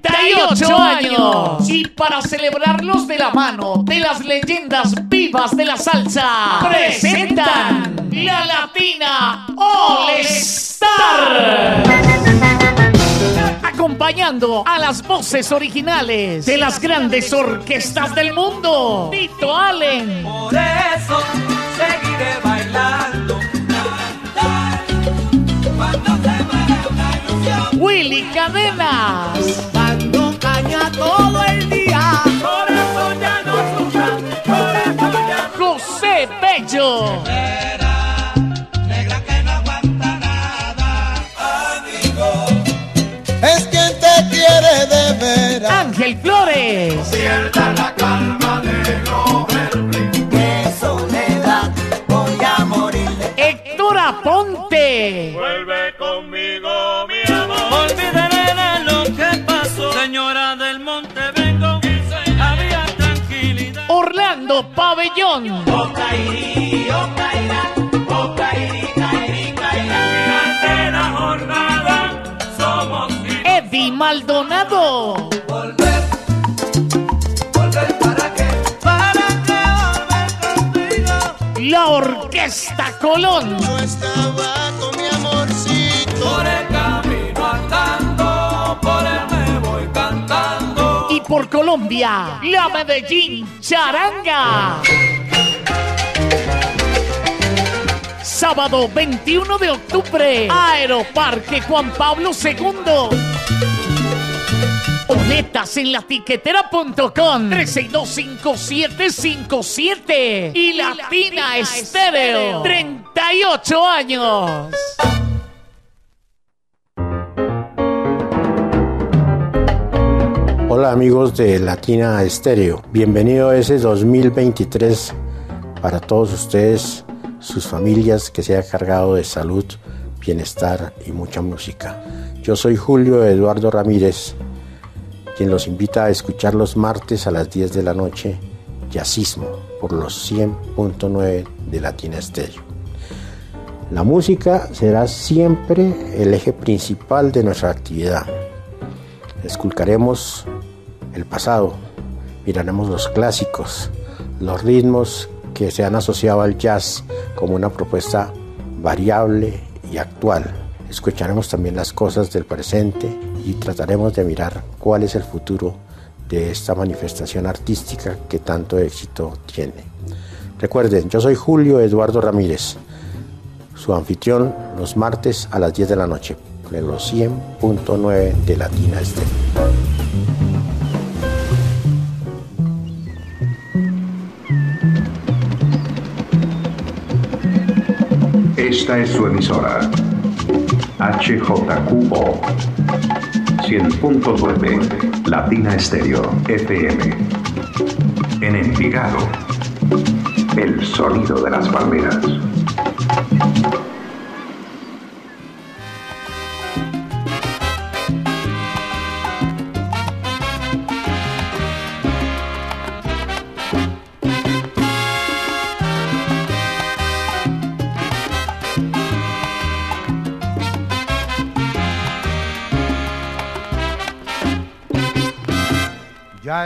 38 años y para celebrarlos de la mano de las leyendas vivas de la salsa presentan la Latina All Star. Acompañando a las voces originales de las grandes orquestas del mundo, Tito Allen, Por eso seguiré bailando. Cuando muere una ilusión. Willy Cadenas, Dando caña todo el día. Eso ya no sufran. Por eso ya no José Bello. Negra que no aguanta nada. Amigo. Es quien te quiere de veras. Ángel Flores, Pierda la calma de soledad voy a morir. Héctor Aponte, Vuelve Maldonado, volver. ¿Volver para qué? Para que volver contigo. la Orquesta Colón, Yo estaba con mi amorcito. Por el camino andando. Por él me voy cantando. y por Colombia, la Medellín Charanga. Sábado 21 de octubre, Aeroparque Juan Pablo II. Boletas en la tiquetera.com 3625757 y Latina Estéreo. 38 años. Hola amigos de Latina Estéreo, bienvenido a ese 2023 para todos ustedes, sus familias, que sea cargado de salud, bienestar y mucha música. Yo soy Julio Eduardo Ramírez, quien los invita a escuchar los martes a las 10 de la noche, Yacismo, por los 100.9 de Latina Estéreo. La música será siempre el eje principal de nuestra actividad. Esculcaremos el pasado, miraremos los clásicos, los ritmos que se han asociado al jazz como una propuesta variable y actual. Escucharemos también las cosas del presente y trataremos de mirar cuál es el futuro de esta manifestación artística que tanto éxito tiene. Recuerden, yo soy Julio Eduardo Ramírez, su anfitrión los martes a las 10 de la noche, en los 100.9 de Latina Estéreo. Esta es su emisora. HJQO 100.9 Latina Estéreo FM. En Envigado. El sonido de las palmeras.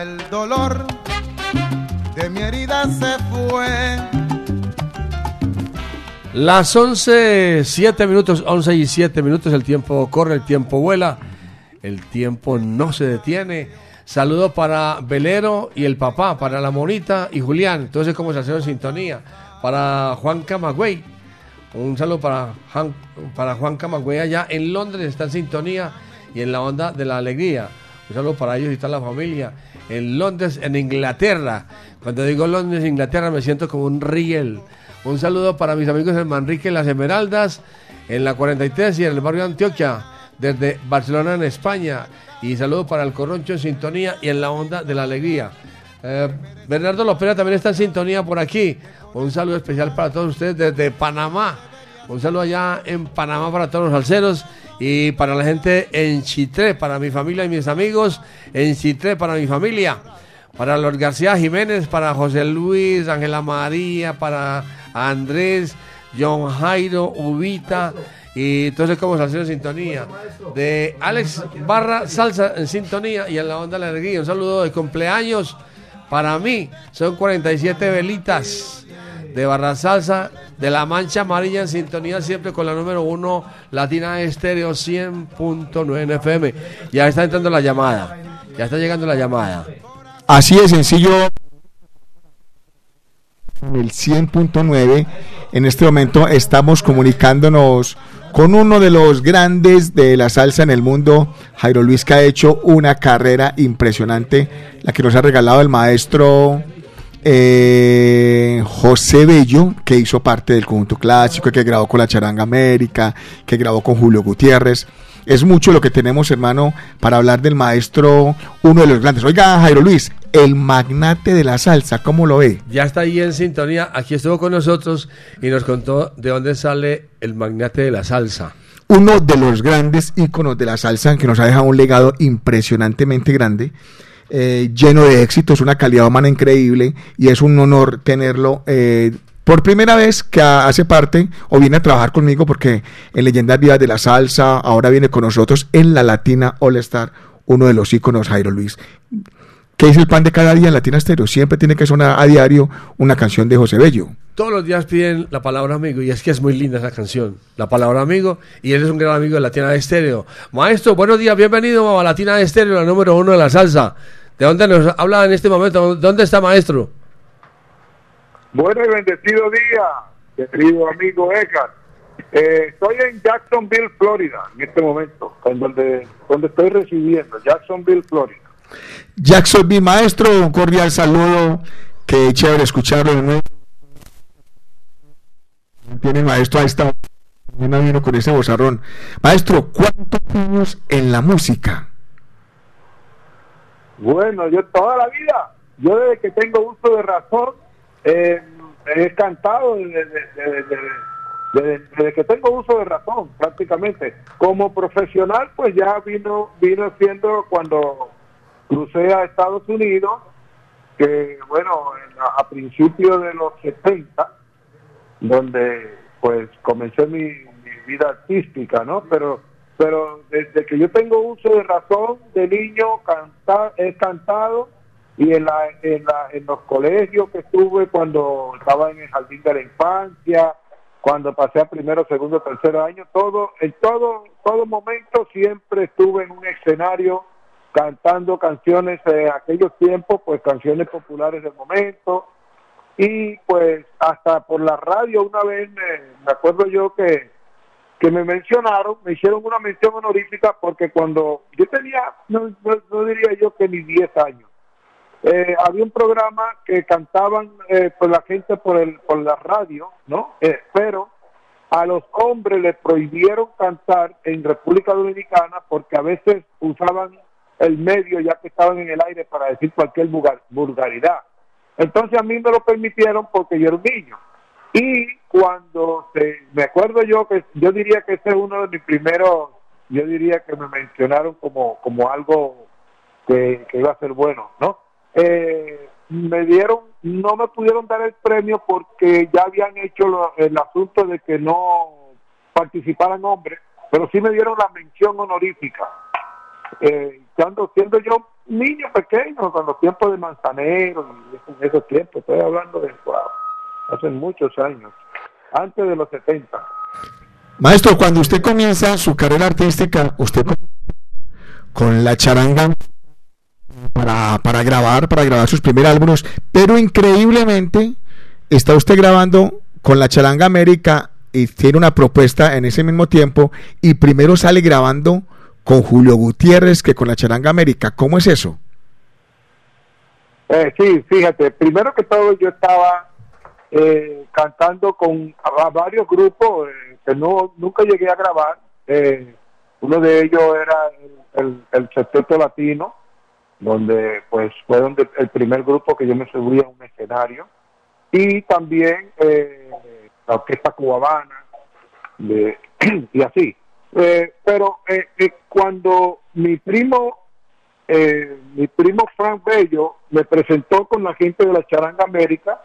El dolor de mi herida se fue. Las 11, 7 minutos, 11 y 7 minutos, el tiempo corre, el tiempo vuela, el tiempo no se detiene. Saludo para Velero y el papá, para la monita y Julián, entonces como se hace en sintonía, para Juan Camagüey, un saludo para Juan, para Juan Camagüey allá en Londres, está en sintonía y en la onda de la alegría. Un saludo para ellos y toda la familia. En Londres, en Inglaterra. Cuando digo Londres, Inglaterra, me siento como un riel. Un saludo para mis amigos en Manrique, Las Esmeraldas, en la 43 y en el barrio de Antioquia, desde Barcelona, en España. Y saludo para el Corroncho en sintonía y en la onda de la alegría. Eh, Bernardo Lopera también está en sintonía por aquí. Un saludo especial para todos ustedes desde Panamá. Un saludo allá en Panamá para todos los alceros y para la gente en Chitré, para mi familia y mis amigos en Chitré, para mi familia. Para los García Jiménez, para José Luis, Ángela María, para Andrés, John Jairo, Ubita y entonces como salsero en sintonía. De Alex Barra Salsa en sintonía y en la onda de la alegría. Un saludo de cumpleaños para mí. Son 47 velitas de Barra Salsa, de la Mancha Amarilla en sintonía siempre con la número uno Latina Estéreo 100.9 FM. Ya está entrando la llamada. Ya está llegando la llamada. Así de sencillo. En el 100.9, en este momento estamos comunicándonos con uno de los grandes de la salsa en el mundo, Jairo Luis, que ha hecho una carrera impresionante, la que nos ha regalado el maestro eh, José Bello, que hizo parte del conjunto clásico, que grabó con la Charanga América, que grabó con Julio Gutiérrez. Es mucho lo que tenemos, hermano, para hablar del maestro, uno de los grandes. Oiga, Jairo Luis, el magnate de la salsa, ¿cómo lo ve? Ya está ahí en sintonía, aquí estuvo con nosotros y nos contó de dónde sale el magnate de la salsa. Uno de los grandes íconos de la salsa que nos ha dejado un legado impresionantemente grande. Eh, lleno de éxitos, una calidad humana increíble y es un honor tenerlo eh, por primera vez que hace parte o viene a trabajar conmigo porque en Leyendas Vivas de la Salsa ahora viene con nosotros en la Latina All Star, uno de los íconos Jairo Luis. ¿Qué es el pan de cada día en Latina Stereo? Siempre tiene que sonar a diario una canción de José Bello. Todos los días piden la palabra amigo y es que es muy linda esa canción, la palabra amigo, y él es un gran amigo de Latina de Estéreo. Maestro, buenos días, bienvenido a Latina de Estéreo, la número uno de la salsa. ¿De dónde nos habla en este momento? ¿Dónde está maestro? Bueno y bendecido día, querido amigo Edgar. Eh, estoy en Jacksonville, Florida, en este momento, en donde, donde estoy residiendo, Jacksonville, Florida. Jackson, mi maestro, un cordial saludo. Qué chévere escucharlo de nuevo. Tiene maestro a esta mañana vino con ese bozarrón. Maestro, ¿cuántos años en la música? Bueno, yo toda la vida, yo desde que tengo uso de razón, eh, he cantado desde, que tengo uso de razón, prácticamente. Como profesional, pues ya vino, vino siendo cuando crucé a Estados Unidos, que bueno, en- a, a principios de los 70, donde pues comencé mi vida artística, ¿no? Pero pero desde que yo tengo uso de razón, de niño canta, he cantado y en, la, en, la, en los colegios que estuve cuando estaba en el jardín de la infancia, cuando pasé a primero, segundo, tercer año, todo, en todo, todo momento siempre estuve en un escenario cantando canciones de aquellos tiempos, pues canciones populares del momento, y pues hasta por la radio una vez me, me acuerdo yo que, que me mencionaron, me hicieron una mención honorífica porque cuando yo tenía, no, diría yo que ni 10 años, eh, había un programa que cantaban eh, pues la gente por el por la radio, ¿no? Eh, pero a los hombres les prohibieron cantar en República Dominicana porque a veces usaban el medio ya que estaban en el aire para decir cualquier vulgar- vulgaridad. Entonces a mí me lo permitieron porque yo era un niño. Y cuando se, me acuerdo yo que yo diría que ese es uno de mis primeros, yo diría que me mencionaron como, como algo que, que iba a ser bueno, ¿no? Eh, me dieron, no me pudieron dar el premio porque ya habían hecho el asunto de que no participaran hombres, pero sí me dieron la mención honorífica. Eh, cuando siendo yo niño pequeño, con los tiempos de Manzanero, en esos tiempos, estoy hablando de hace muchos años, antes de los 70. Maestro, cuando usted comienza su carrera artística, usted con la charanga para, para grabar, para grabar sus primeros álbumes, pero increíblemente está usted grabando con la charanga América y tiene una propuesta en ese mismo tiempo y primero sale grabando con Julio Gutiérrez que con la charanga América. ¿Cómo es eso? Eh, sí, fíjate, primero que todo yo estaba eh, cantando con a- varios grupos eh, que no nunca llegué a grabar. Eh, uno de ellos era el, el, el Latino, donde pues fue donde el primer grupo que yo me subí a un escenario. Y también eh, la Orquesta Cubana, *clears throat* y así. Pero cuando mi primo eh, mi primo Frank Bello me presentó con la gente de la Charanga América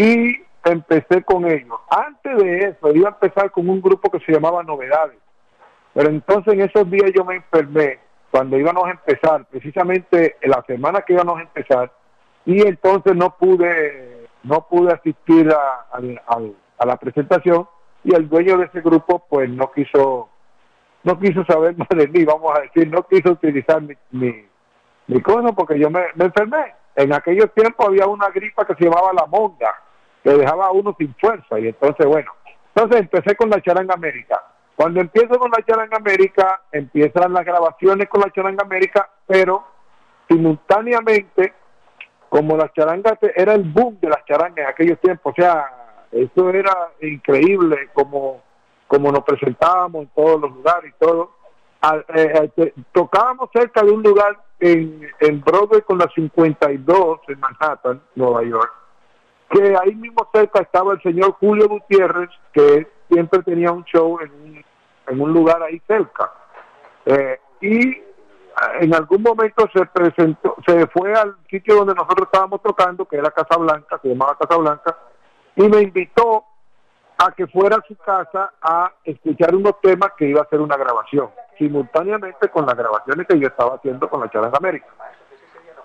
y empecé con ellos. Antes de eso, iba a empezar con un grupo que se llamaba Novedades. Pero entonces en esos días yo me enfermé cuando íbamos a empezar, precisamente en la semana que íbamos a empezar, y entonces no pude no pude asistir a, la presentación y el dueño de ese grupo pues no quiso no quiso saber *laughs* más de mí, vamos a decir, no quiso utilizar mi, mi, mi porque yo me, me enfermé. En aquellos tiempos había una gripa que se llamaba la monga, que dejaba a uno sin fuerza y entonces bueno, entonces empecé con la charanga América. Cuando empiezo con la charanga América, empiezan las grabaciones con la charanga América, pero simultáneamente, como la charanga era el boom de las charangas en aquellos tiempos, o sea, eso era increíble como como nos presentábamos en todos los lugares y todo. Eh, eh, tocábamos cerca de un lugar en, en Broadway con la 52 en Manhattan, Nueva York, que ahí mismo cerca estaba el señor Julio Gutiérrez, que siempre tenía un show en un, en un lugar ahí cerca. Eh, y eh, en algún momento se presentó, se fue al sitio donde nosotros estábamos tocando, que era Casa Blanca, se llamaba Casa Blanca, y me invitó a que fuera a su casa a escuchar unos temas que iba a hacer una grabación, simultáneamente con las grabaciones que yo estaba haciendo con la Charanga América.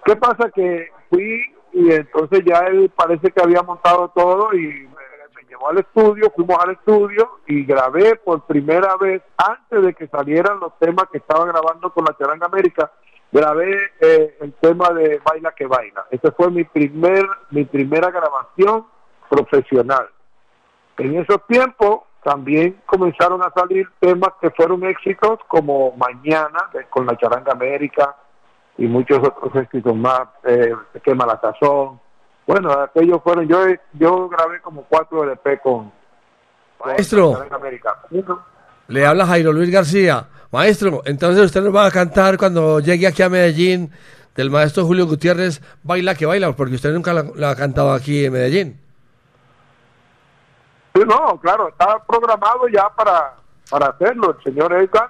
¿Qué pasa? Que fui y entonces ya él parece que había montado todo y me, llevó al estudio, fuimos al estudio y grabé por primera vez, antes de que salieran los temas que estaba grabando con la Charanga América, grabé eh, el tema de Baila que Baila. Ese fue mi primer mi primera grabación profesional. En esos tiempos también comenzaron a salir temas que fueron éxitos como Mañana con la Charanga América y muchos otros éxitos más, eh, Quema la Cazón. Bueno, aquellos fueron, yo yo grabé como cuatro LP con, Maestro. Le habla Jairo Luis García. Maestro, entonces usted nos va a cantar cuando llegue aquí a Medellín del maestro Julio Gutiérrez, Baila que Baila, porque usted nunca la, la ha cantado aquí en Medellín. Sí, no, claro, estaba programado ya para, para hacerlo el señor Edgar.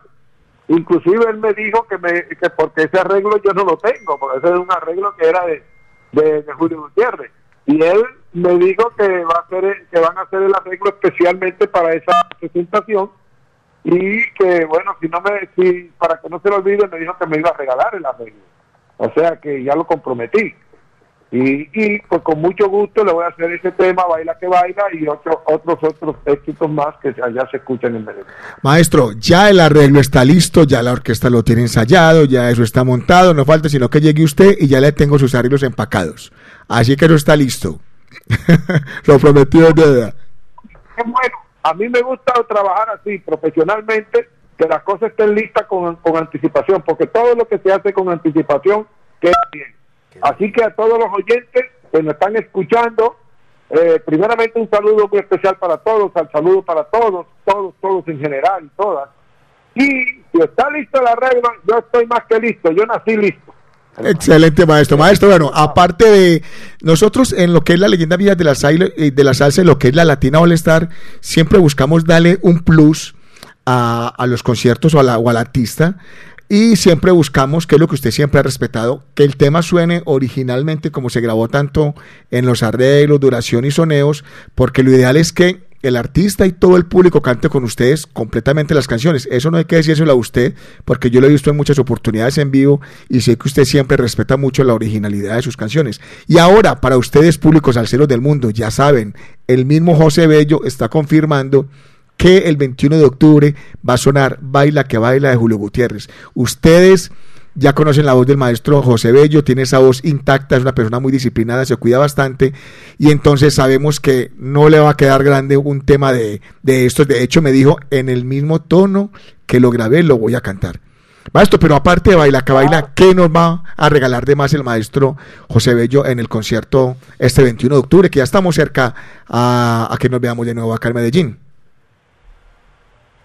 Inclusive él me dijo que, me, que porque ese arreglo yo no lo tengo, porque ese es un arreglo que era de, de, Julio Gutiérrez. Y él me dijo que va a hacer que van a hacer el arreglo especialmente para esa presentación y que bueno, si no me si para que no se lo olvide me dijo que me iba a regalar el arreglo. O sea que ya lo comprometí. Y, y pues con mucho gusto le voy a hacer ese tema, Baila que Baila, y otros otros otros éxitos más que allá se escuchan en Medellín. Maestro, ya el arreglo está listo, ya la orquesta lo tiene ensayado, ya eso está montado, no falta sino que llegue usted y ya le tengo sus arreglos empacados. Así que eso está listo. *laughs* lo prometido es deuda. Qué bueno, a mí me gusta trabajar así, profesionalmente, que las cosas estén listas con, con anticipación, porque todo lo que se hace con anticipación queda bien. Así que a todos los oyentes que nos están escuchando, eh, primeramente un saludo muy especial para todos, al saludo para todos, todos, todos en general y todas. Y si está listo el arreglo, yo estoy más que listo, yo nací listo. Excelente, maestro. Maestro, bueno, aparte de nosotros en lo que es la leyenda viva de la, eh, de la salsa, en lo que es la Latina All Star, siempre buscamos darle un plus a, a los conciertos o, a la- o al artista. Y siempre buscamos, que es lo que usted siempre ha respetado, que el tema suene originalmente como se grabó tanto en los arreglos, duración y soneos, porque lo ideal es que el artista y todo el público cante con ustedes completamente las canciones. Eso no hay que decírselo a usted, porque yo lo he visto en muchas oportunidades en vivo y sé que usted siempre respeta mucho la originalidad de sus canciones. Y ahora, para ustedes, públicos salseros del mundo, ya saben, el mismo José Bello está confirmando que el 21 de octubre va a sonar Baila que Baila de Julio Gutiérrez. Ustedes ya conocen la voz del maestro José Bello, tiene esa voz intacta, es una persona muy disciplinada, se cuida bastante y entonces sabemos que no le va a quedar grande un tema de, de estos. De hecho, me dijo en el mismo tono que lo grabé, lo voy a cantar. Maestro, pero aparte de Baila que Baila, ¿qué nos va a regalar de más el maestro José Bello en el concierto este 21 de octubre, que ya estamos cerca a, a que nos veamos de nuevo acá en Medellín?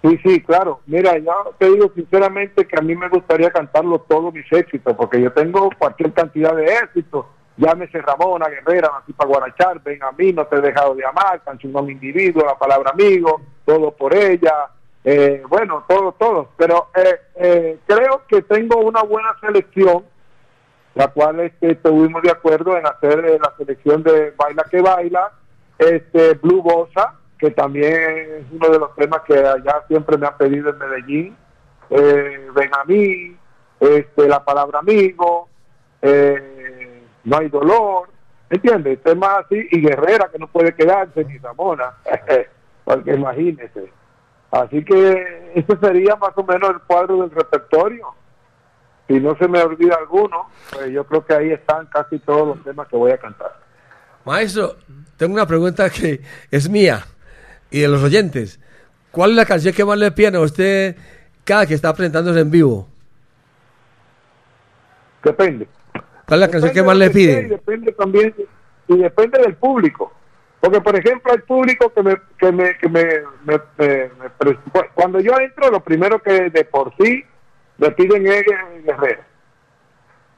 Sí, sí, claro. Mira, yo te digo sinceramente que a mí me gustaría cantarlo todos mis éxitos, porque yo tengo cualquier cantidad de éxitos. Llámese Ramona, Guerrera, para Guarachar, Ven a mí, No te he dejado de amar, Canción a mi individuo, La palabra amigo, Todo por ella, eh, bueno, todo, todo. Pero eh, eh, creo que tengo una buena selección, la cual este, estuvimos de acuerdo en hacer eh, la selección de Baila que Baila, este Blue Bossa, que también es uno de los temas que allá siempre me han pedido en Medellín. Eh, ven a mí, este, la palabra amigo, eh, no hay dolor, ¿entiendes? Temas así, y Guerrera que no puede quedarse, ni Ramona, *laughs* porque imagínese. Así que ese sería más o menos el cuadro del repertorio. Si no se me olvida alguno, pues yo creo que ahí están casi todos los temas que voy a cantar. Maestro, tengo una pregunta que es mía y de los oyentes. ¿Cuál es la canción que más le piden a usted cada que está presentándose en vivo? Depende. ¿Cuál es la canción que más le piden? depende también, y depende del público. Porque, por ejemplo, hay público que me, que me, que me, me- me- cuando yo entro, lo primero que de por sí me piden es Guerrero.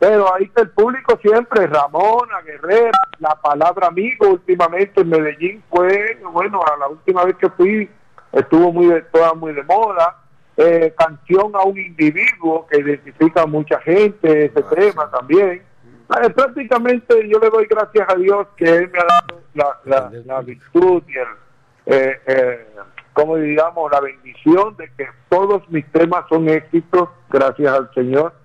Pero ahí está el público siempre, Ramona, Guerrera, la palabra amigo últimamente en Medellín fue, bueno, a la última vez que fui estuvo muy de, toda muy de moda. Eh, canción a un individuo que identifica a mucha gente, ese tema también. Eh, prácticamente yo le doy gracias a Dios que Él me ha dado la, la, la virtud y el, eh, eh, como digamos, la bendición de que todos mis temas son éxitos, gracias al Señor,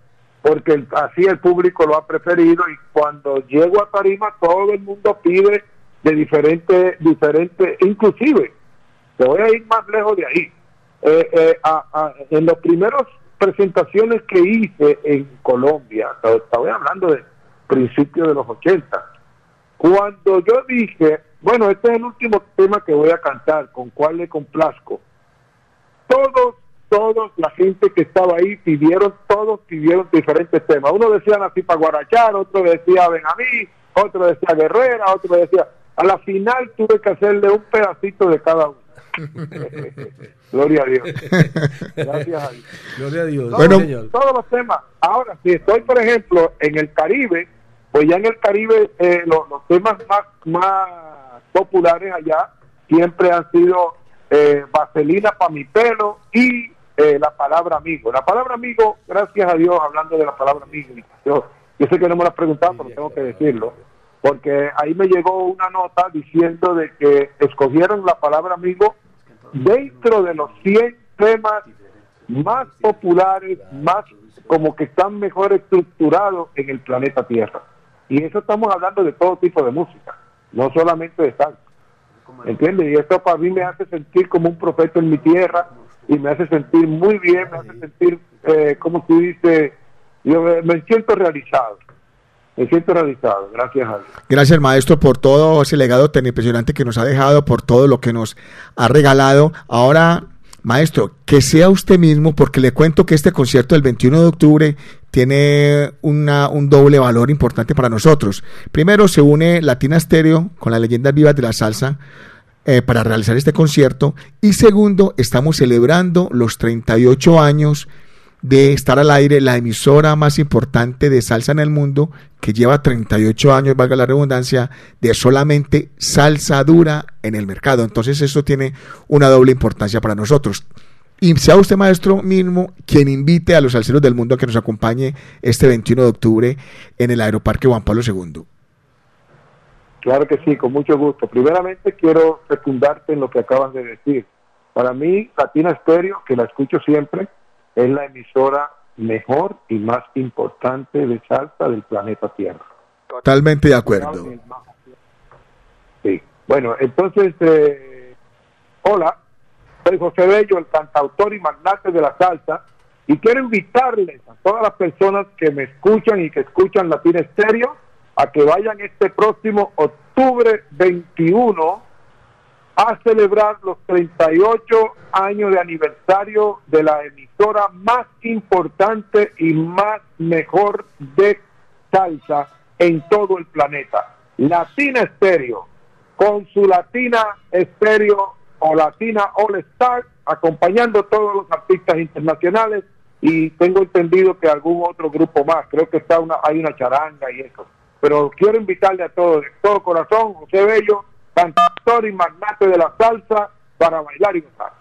porque así el público lo ha preferido y cuando llego a Tarima todo el mundo pide de diferentes, diferentes, inclusive, te voy a ir más lejos de ahí. Eh, eh, a- en las primeras presentaciones que hice en Colombia, estaba hablando de principios de los 80, cuando yo dije, bueno, este es el último tema que voy a cantar, con cuál le complazco, todos, todos, la gente que estaba ahí pidieron, todos pidieron diferentes temas. Uno decía Nací para Guarachar, otro decía mí, otro decía Guerrera, otro decía... A la final tuve que hacerle un pedacito de cada uno. *laughs* Gloria a Dios. Gracias a Dios. Gloria a Dios. Todos- señor. todos los temas. Ahora, si estoy, por ejemplo, en el Caribe, pues ya en el Caribe eh, los, los temas más, más populares allá siempre han sido eh, Vaselina para mi pelo y eh, la palabra amigo. La palabra amigo, gracias a Dios, hablando de la palabra amigo, yo, sé que no me has preguntado, pero tengo que decirlo, porque ahí me llegó una nota diciendo de que escogieron la palabra amigo dentro de los 100 temas más populares, más como que están mejor estructurados en el planeta Tierra. Y eso estamos hablando de todo tipo de música, no solamente de salsa. ¿Entiendes? Y esto para mí me hace sentir como un profeta en mi tierra y me hace sentir muy bien, me hace sentir, eh, como tú dices, yo me, siento realizado. Me siento realizado, gracias a Dios. Gracias, maestro, por todo ese legado tan impresionante que nos ha dejado, por todo lo que nos ha regalado. Ahora, maestro, que sea usted mismo, porque le cuento que este concierto del 21 de octubre tiene una, un doble valor importante para nosotros. Primero, se une Latina Stereo con las leyendas vivas de la salsa eh, para realizar este concierto. Y segundo, estamos celebrando los 38 años de estar al aire la emisora más importante de salsa en el mundo, que lleva 38 años, valga la redundancia, de solamente salsa dura en el mercado. Entonces eso tiene una doble importancia para nosotros. Y sea usted, maestro mismo, quien invite a los salseros del mundo a que nos acompañe este 21 de octubre en el Aeroparque Juan Pablo II. Claro que sí, con mucho gusto. Primeramente quiero secundarte en lo que acabas de decir. Para mí, Latina Estéreo, que la escucho siempre, es la emisora mejor y más importante de salsa del planeta Tierra. Totalmente de acuerdo. Sí. Bueno, entonces, eh, hola, soy José Bello, el cantautor y magnate de la salsa, y quiero invitarles a todas las personas que me escuchan y que escuchan Latina Estéreo a que vayan este próximo octubre 21 a celebrar los 38 años de aniversario de la emisora más importante y más mejor de salsa en todo el planeta. Latina Stereo, con su Latina Stereo o Latina All Star, acompañando a todos los artistas internacionales y tengo entendido que algún otro grupo más, creo que está una, hay una charanga y eso. Pero quiero invitarle a todos, de todo corazón, José Bello, cantautor y magnate de la salsa, para bailar y gozar.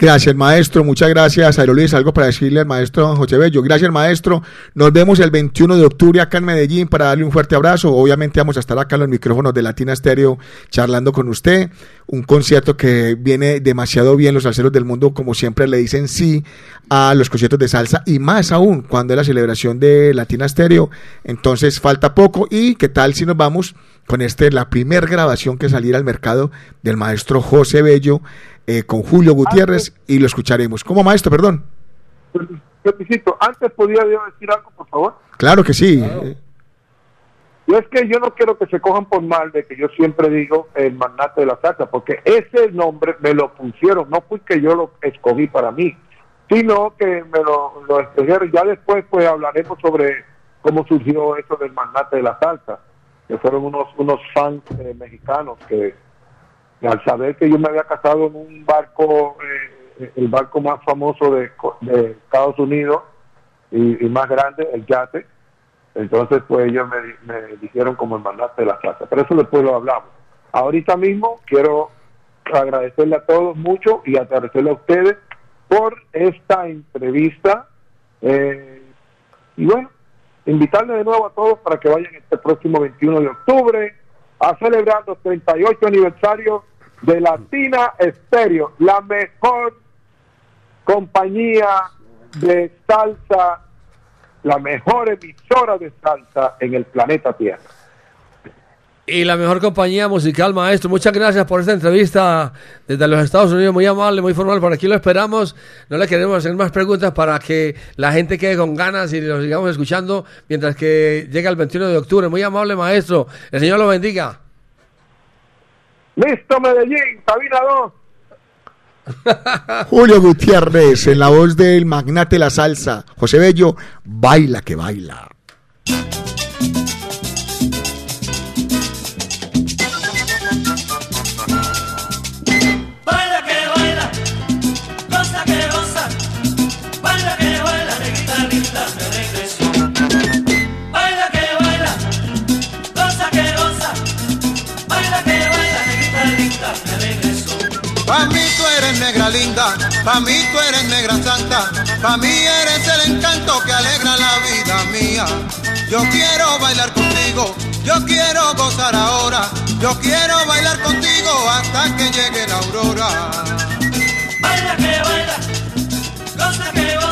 Gracias, maestro. Muchas gracias. Jairo Luis, algo para decirle al maestro José Bello. Gracias, maestro. Nos vemos el 21 de octubre acá en Medellín para darle un fuerte abrazo. Obviamente vamos a estar acá en los micrófonos de Latina Stereo charlando con usted. Un concierto que viene demasiado bien. Los salseros del mundo, como siempre, le dicen sí a los conciertos de salsa y más aún cuando es la celebración de Latina Stereo. Entonces falta poco. ¿Y qué tal si nos vamos con este, la primera grabación que saliera al mercado del maestro José Bello? Eh, con Julio Gutiérrez y lo escucharemos. ¿Cómo maestro, perdón? Pepicito, antes podía yo decir algo, por favor. Claro que sí. Y es que yo no quiero que se cojan por mal de que yo siempre digo el magnate de la salsa, porque ese nombre me lo pusieron, no fue que yo lo escogí para mí, sino que me lo, lo escogieron. Ya después pues hablaremos sobre cómo surgió eso del magnate de la salsa, que fueron unos, unos fans eh, mexicanos que al saber que yo me había casado en un barco, eh, el barco más famoso de, de Estados Unidos y, más grande, el yate, entonces pues ellos me dijeron como el mandante de la casa. Pero eso después lo hablamos. Ahorita mismo quiero agradecerle a todos mucho y agradecerle a ustedes por esta entrevista. eh, y bueno, invitarles de nuevo a todos para que vayan este próximo 21 de octubre a celebrar los 38 aniversarios de Latina Stereo, la mejor compañía de salsa, la mejor emisora de salsa en el planeta Tierra. Y la mejor compañía musical, maestro. Muchas gracias por esta entrevista desde los Estados Unidos. Muy amable, muy formal. Por aquí lo esperamos. No le queremos hacer más preguntas para que la gente quede con ganas y lo sigamos escuchando mientras que llega el 21 de octubre. Muy amable, maestro. El Señor lo bendiga. Listo, Medellín, Sabina 2. *laughs* Julio Gutiérrez, en la voz del magnate la salsa. José Bello, baila que. Baila eres negra linda, pa' mí tú eres negra santa, pa' mí eres el encanto que alegra la vida mía. Yo quiero bailar contigo, yo quiero gozar ahora, yo quiero bailar contigo hasta que llegue la aurora. Baila que baila, goza que baila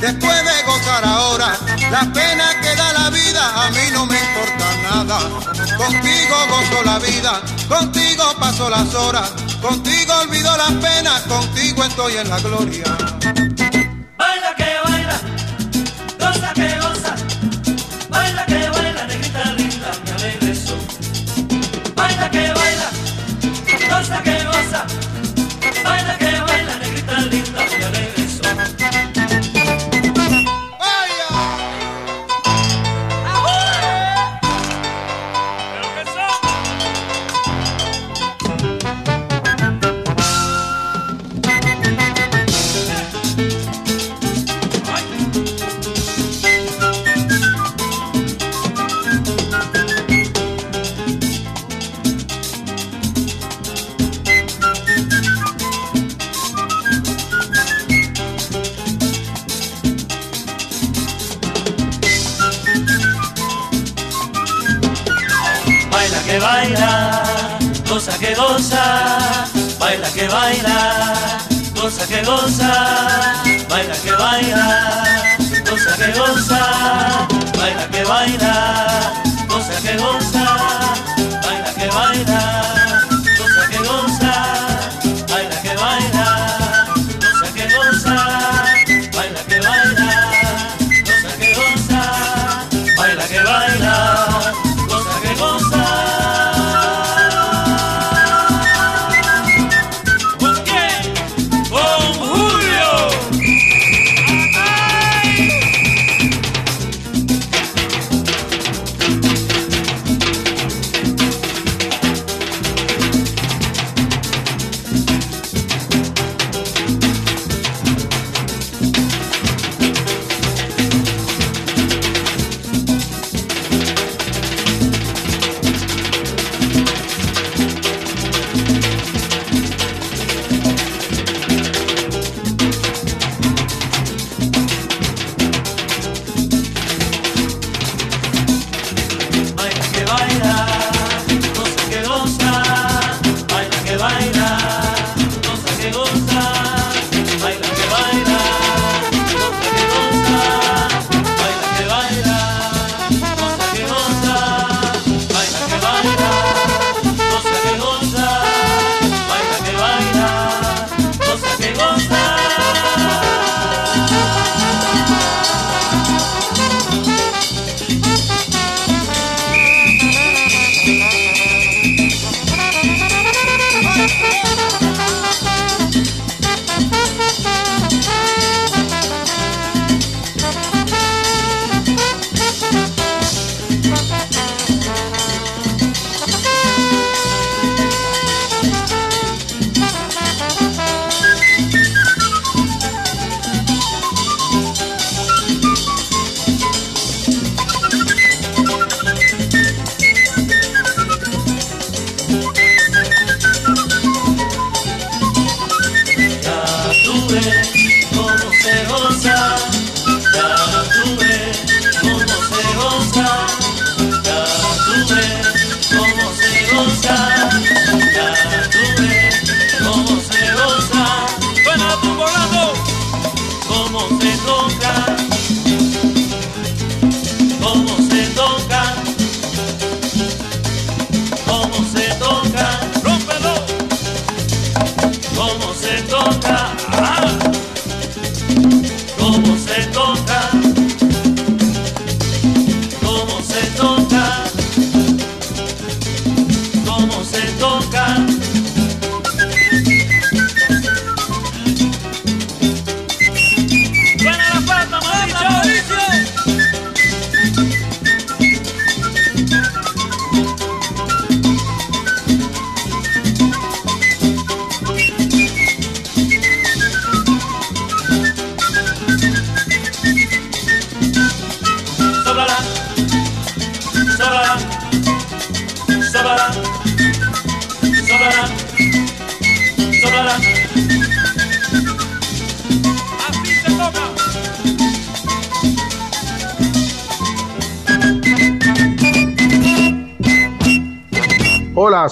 después de gozar ahora, la pena que da la vida a mí no me importa nada. Contigo gozo la vida, contigo paso las horas, contigo olvido las penas, contigo estoy en la gloria. Baila que baila, goza que goza, baila que baila, negrita linda me regresó. Baila que baila, goza que goza, baila que baila, negrita linda me regresó. Baila, goza que goza, baila que baila, goza que goza, baila que baila, goza que goza, baila que baila, goza que goza, baila que baila.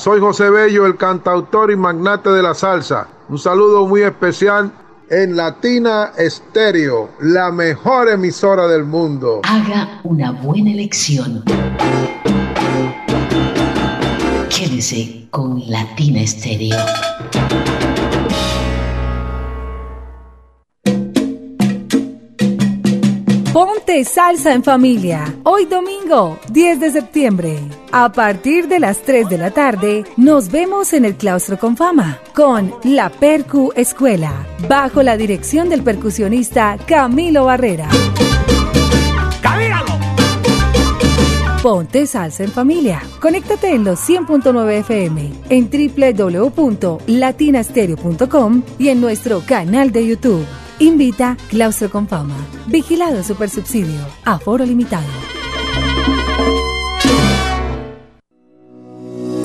Soy José Bello, el cantautor y magnate de la salsa. Un saludo muy especial en Latina Estéreo, la mejor emisora del mundo. Haga una buena elección. Quédese con Latina Estéreo. Ponte salsa en familia. Hoy domingo, 10 de septiembre. A partir de las 3 de la tarde, nos vemos en el Claustro con Fama con la Percu Escuela, bajo la dirección del percusionista Camilo Barrera. Ponte salsa en familia. Conéctate en los 100.9 FM, en www.latinastereo.com y en nuestro canal de YouTube. Invita Claustro con Fama. Vigilado Supersubsidio. Aforo limitado.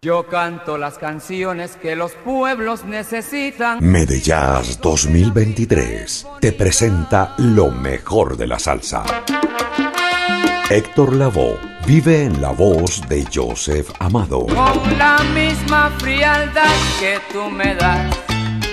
Yo canto las canciones que los pueblos necesitan. Medellas 2023 te presenta lo mejor de la salsa. Héctor Lavoe, vive en la voz de Joseph Amado, Con la misma frialdad que tú me das.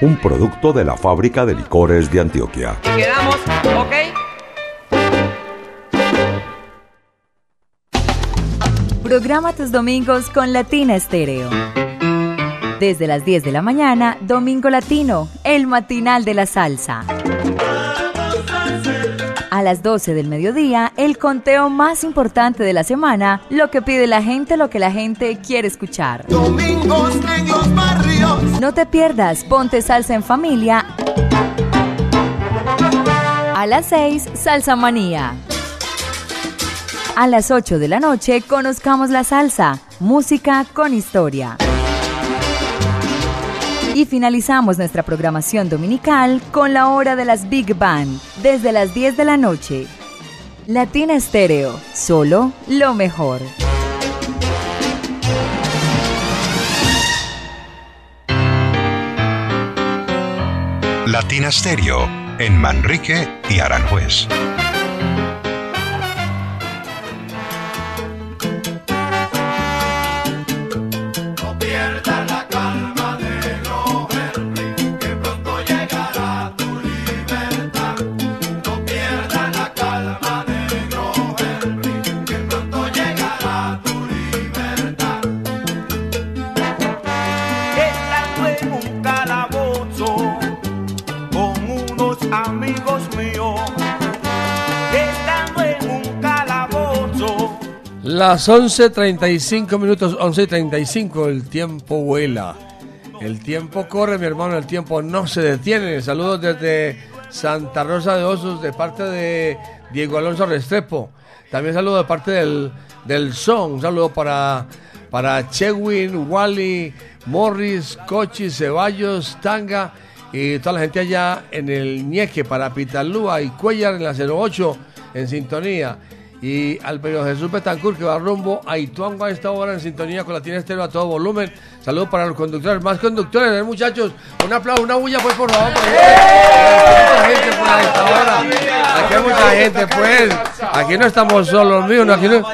un producto de la fábrica de licores de Antioquia. Quedamos, ¿ok? Programa tus domingos con Latina Estéreo. Desde las 10 de la mañana, Domingo Latino, el matinal de la salsa. A las 12 del mediodía, el conteo más importante de la semana, lo que pide la gente, lo que la gente quiere escuchar. Domingos en los barrios. No te pierdas, ponte salsa en familia. A las 6, Salsa Manía. A las 8 de la noche, conozcamos la salsa, música con historia. Y finalizamos nuestra programación dominical con la hora de las Big Band, desde las 10 de la noche. Latina Estéreo, solo lo mejor. Latina Stereo en Manrique y Aranjuez. Las 11.35 minutos, 11.35, el tiempo vuela. El tiempo corre, mi hermano, el tiempo no se detiene. Saludos desde Santa Rosa de Osos de parte de Diego Alonso Restrepo. También saludos de parte del, del Son. Un saludo para, para Chewin, Wally, Morris, Cochi, Ceballos, Tanga y toda la gente allá en el Ñeque para Pitalúa y Cuellar en la 08 en sintonía. Y al periodista Jesús Betancourt que va rumbo a Ituango a esta hora en sintonía con la Tiene Estéreo a todo volumen. Saludos para los conductores, más conductores, ¿eh, muchachos. Un aplauso, una bulla pues por favor. Hora. Aquí hay mucha gente pues. Aquí no estamos solos, mijo. Aquí no,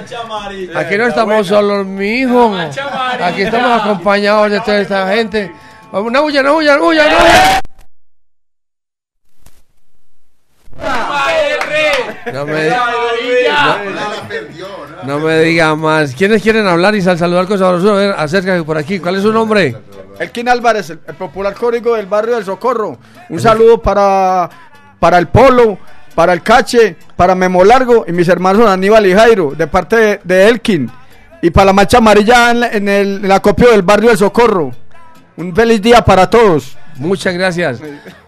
aquí no estamos solos, mi hijo. Aquí estamos acompañados de toda esta gente. Una bulla, una bulla, una bulla, una bulla. *laughs* No me, no, no me diga más. ¿Quiénes quieren hablar y sal- saludar con sabrosura? A ver, acércate por aquí. ¿Cuál es su nombre? Elkin Álvarez, el, popular código del barrio del Socorro. Un saludo para, para el Polo, para el Cache, para Memo Largo y mis hermanos Aníbal y Jairo, de parte de, de Elkin. Y para la mancha amarilla en, la- en el, en el acopio del barrio del Socorro. Un feliz día para todos. Muchas gracias.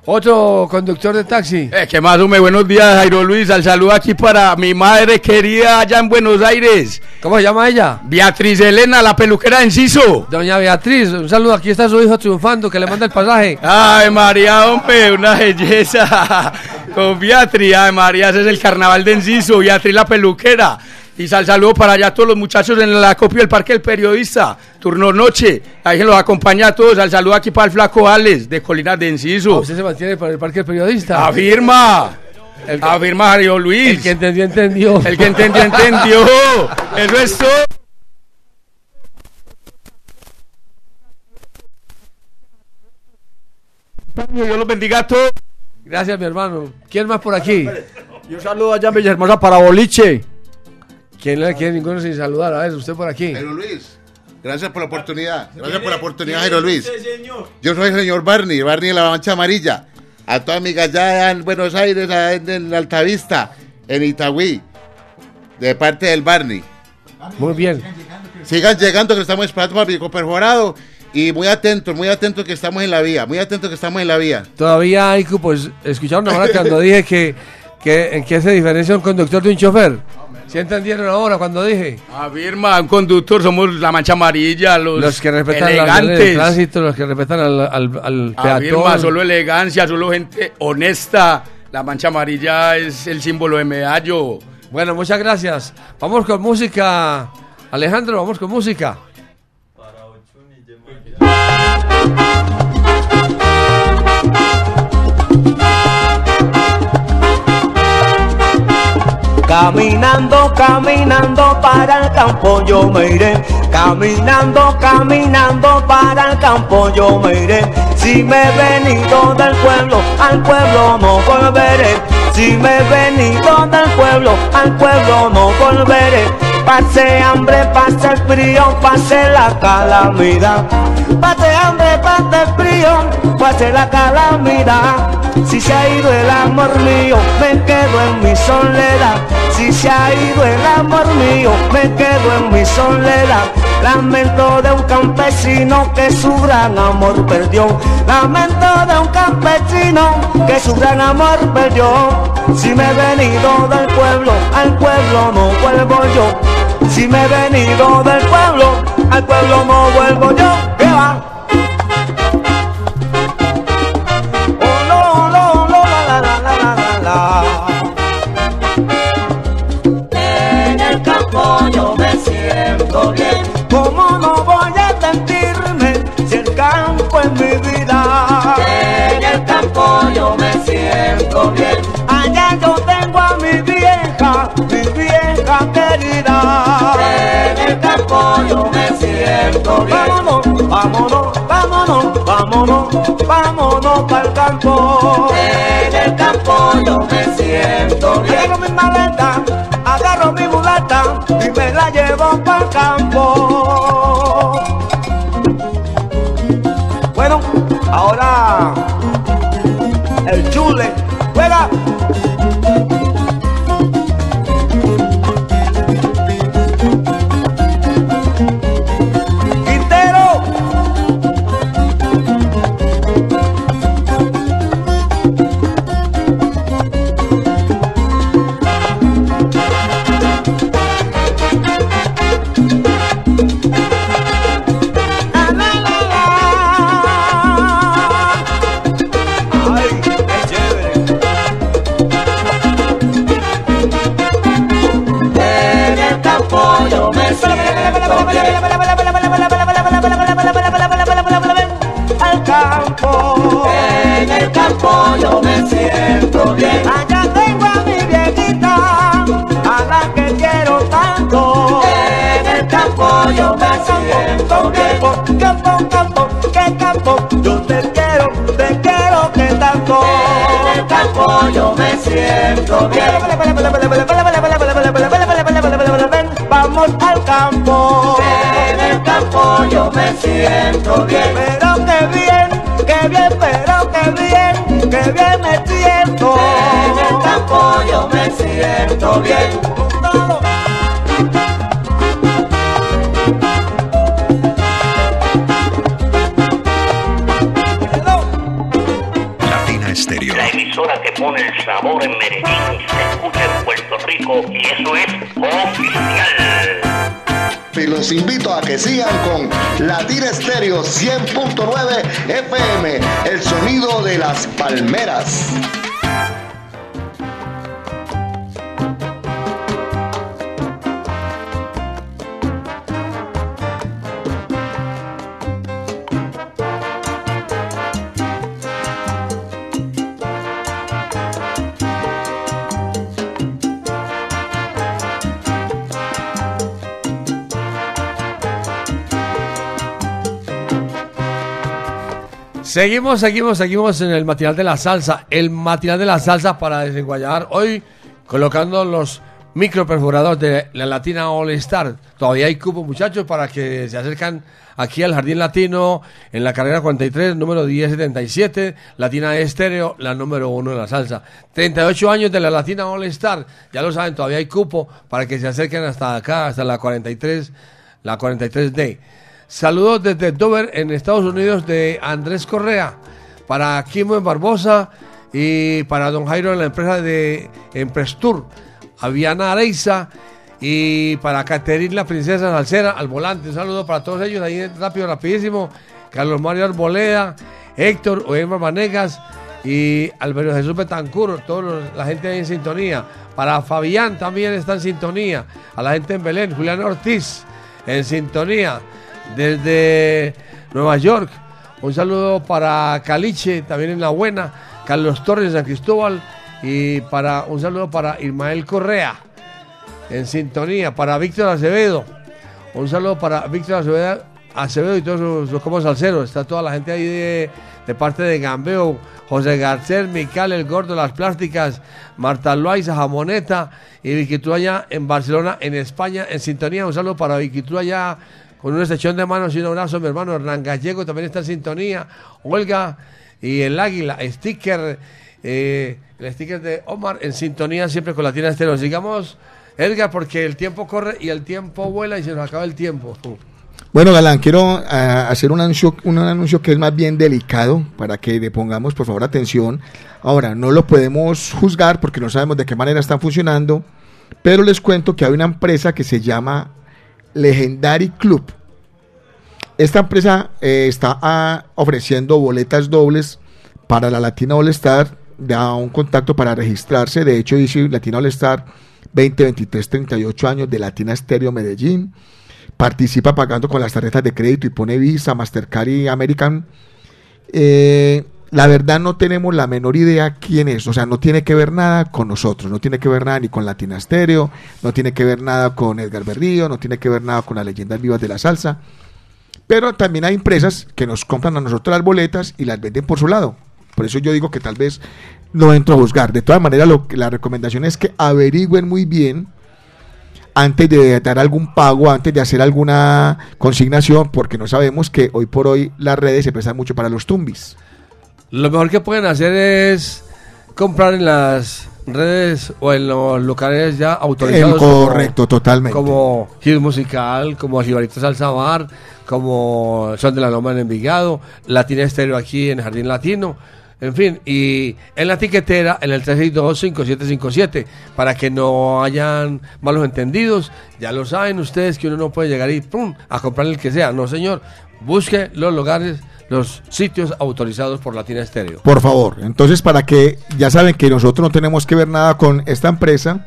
Otro conductor de taxi. Eh, ¿Qué más, hombre? Buenos días, Jairo Luis. Al saludo aquí para mi madre querida allá en Buenos Aires. ¿Cómo se llama ella? Beatriz Elena, la peluquera de Enciso. Doña Beatriz, un saludo. Aquí está su hijo triunfando, que le manda el pasaje. Ay, María, hombre, una belleza. *laughs* Con Beatriz, ay, María, ese es el carnaval de Enciso. Beatriz, la peluquera. Y sal saludo para allá a todos los muchachos en el acopio del Parque del Periodista. Turno noche. Ahí los acompaña a todos. Al saludo aquí para el flaco Alex, de Colinas de Enciso. ¿Usted se mantiene para el parque del periodista? Afirma. El que- Afirma Mario Luis. El que entendió, entendió. El que entendió, entendió. Eso es todo. Dios los bendiga a todos. Gracias, mi hermano. ¿Quién más por aquí? Y un saludo allá en Villahermosa para Boliche. ¿Quién le quiere ninguno sin saludar? A ver, usted por aquí. Jairo Luis, gracias por la oportunidad. Gracias por la oportunidad, Jairo Luis. Yo soy el señor Barney, Barney de la Mancha Amarilla. A toda mi allá en Buenos Aires, en, en Altavista, en Itagüí. De parte del Barney. Muy bien. Sigan llegando, que estamos esperando para mi perforado. Y muy atentos, muy atentos que estamos en la vía. Muy atentos que estamos en la vía. Todavía hay, cu- pues, escucharon ahora cuando *laughs* dije que, que en qué se diferencia un conductor de un chofer. ¿Sí entendieron ahora cuando dije? Afirma, un conductor, somos la mancha amarilla, los, Los que respetan elegantes. tránsito, los que respetan al, al, al Afirma, peatón. solo elegancia, solo gente honesta. La mancha amarilla es el símbolo de medallo. Bueno, muchas gracias. Vamos con música. Alejandro, vamos con música. Caminando, caminando para el campo yo me iré. Caminando, caminando para el campo yo me iré. Si me he venido del pueblo, al pueblo no volveré. Si me he venido del pueblo, al pueblo no volveré. Pase hambre, pase el frío, pase la calamidad. Pase hambre, pase el frío, pase la calamidad. Si se ha ido el amor mío, me quedo en mi soledad. Si se ha ido el amor mío, me quedo en mi soledad. Lamento de un campesino que su gran amor perdió. Lamento de un campesino que su gran amor perdió. Si me he venido del pueblo, al pueblo no vuelvo yo. Si me he venido del pueblo, al pueblo no vuelvo yo. ¿Qué va? Allá yo tengo a mi vieja, mi vieja querida. En el campo yo me siento bien. Vámonos, vámonos, vámonos, vámonos, vámonos para el campo. En el campo yo me siento bien. Agarro mi maleta, agarro mi mulata y me la llevo para el campo. Bueno, ahora el chule Campo yo me siento bien. Allá tengo a mi viejita, a la que quiero tanto. En el campo yo me siento bien. Campo, campo, que campo, yo te quiero, te quiero que tanto. En el campo yo me siento bien. Vamos al campo. En el campo yo me siento bien. Pero que bien, que bien, pero que bien, que bien me siento. En el campo yo me siento bien. Latina Estéreo. La emisora que pone el sabor en Medellín se escucha en Puerto Rico los invito a que sigan con Latina Estéreo 100.9 FM, el sonido de las palmeras. Seguimos, seguimos, seguimos en el matinal de la salsa. El matinal de la salsa para desenguayar. Hoy colocando los micro perforadores de la Latina All Star. Todavía hay cupo, muchachos, para que se acercan aquí al Jardín Latino en la carrera 43, número 1077, Latina Estéreo, la número uno de la salsa. 38 años de la Latina All Star. Ya lo saben, todavía hay cupo para que se acerquen hasta acá, hasta la 43, la 43D. Saludos desde Dover, en Estados Unidos, de Andrés Correa, para Kimo en Barbosa y para Don Jairo en la empresa de Emprestur, a Viana Areiza y para Caterina la Princesa Salcera al volante. Un saludo para todos ellos, ahí rápido, rapidísimo. Carlos Mario Arboleda, Héctor Oema Vanegas y Alberto Jesús Betancur, toda la gente ahí en sintonía. Para Fabián también está en sintonía. A la gente en Belén, Julián Ortiz en sintonía desde Nueva York. Un saludo para Caliche, también en La Buena, Carlos Torres San Cristóbal y para un saludo para Ismael Correa en sintonía, para Víctor Acevedo. Un saludo para Víctor Acevedo, Acevedo y todos los, los como salseros. Está toda la gente ahí de, de parte de Gambeo, José Garcés, Mical, El Gordo, Las Plásticas, Marta Loaiza, Jamoneta y Vicky allá en Barcelona, en España, en sintonía. Un saludo para Vicky allá con una sección de manos y un abrazo, mi hermano Hernán Gallego también está en sintonía, Olga y el Águila, sticker, eh, el sticker de Omar en sintonía siempre con Latina Estéreo. Sigamos, Edgar, porque el tiempo corre y el tiempo vuela y se nos acaba el tiempo. Bueno, Galán, quiero eh, hacer un anuncio, un anuncio que es más bien delicado para que le pongamos, por favor, atención. Ahora, no lo podemos juzgar porque no sabemos de qué manera están funcionando, pero les cuento que hay una empresa que se llama Legendary Club. Esta empresa eh, está ah, ofreciendo boletas dobles para la Latina All Star. Da un contacto para registrarse. De hecho, dice Latina All Star 2023, 38 años de Latina Stereo Medellín. Participa pagando con las tarjetas de crédito y pone Visa, Mastercard y American. Eh, la verdad no tenemos la menor idea quién es, o sea, no tiene que ver nada con nosotros, no tiene que ver nada ni con Latina Stereo, no tiene que ver nada con Edgar Berrío, no tiene que ver nada con las leyendas vivas de la salsa, pero también hay empresas que nos compran a nosotros las boletas y las venden por su lado. Por eso yo digo que tal vez no entro a juzgar. De todas maneras, lo, la recomendación es que averigüen muy bien antes de dar algún pago, antes de hacer alguna consignación, porque no sabemos que hoy por hoy las redes se prestan mucho para los tumbis. Lo mejor que pueden hacer es comprar en las redes o en los locales ya autorizados. El correcto, totalmente. Como Gil Musical, como Jibarito Salsa Bar, como Son de la Loma en Envigado, Latina Estéreo aquí en Jardín Latino. En fin, y en la tiquetera, en el 362-5757, para que no hayan malos entendidos. Ya lo saben ustedes que uno no puede llegar y ¡pum! a comprar el que sea. No, señor. Busque los lugares los sitios autorizados por Latina Estéreo. Por favor, entonces para que ya saben que nosotros no tenemos que ver nada con esta empresa,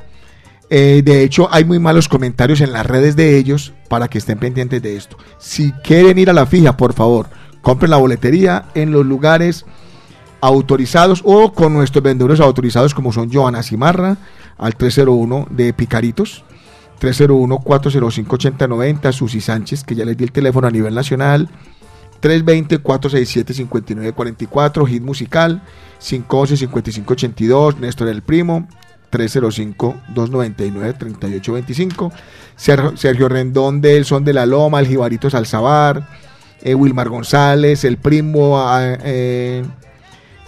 eh, de hecho hay muy malos comentarios en las redes de ellos para que estén pendientes de esto. Si quieren ir a la fija, por favor, compren la boletería en los lugares autorizados o con nuestros vendedores autorizados como son Joana Cimarra al 301 de Picaritos. 301-405-8090, Susi Sánchez, que ya les di el teléfono a nivel nacional, 320-467-5944, Hit Musical, 511-5582, Néstor El Primo, 305-299-3825, Sergio Rendón del Son de la Loma, El Jibarito Salzabar, eh, Wilmar González, El Primo, eh,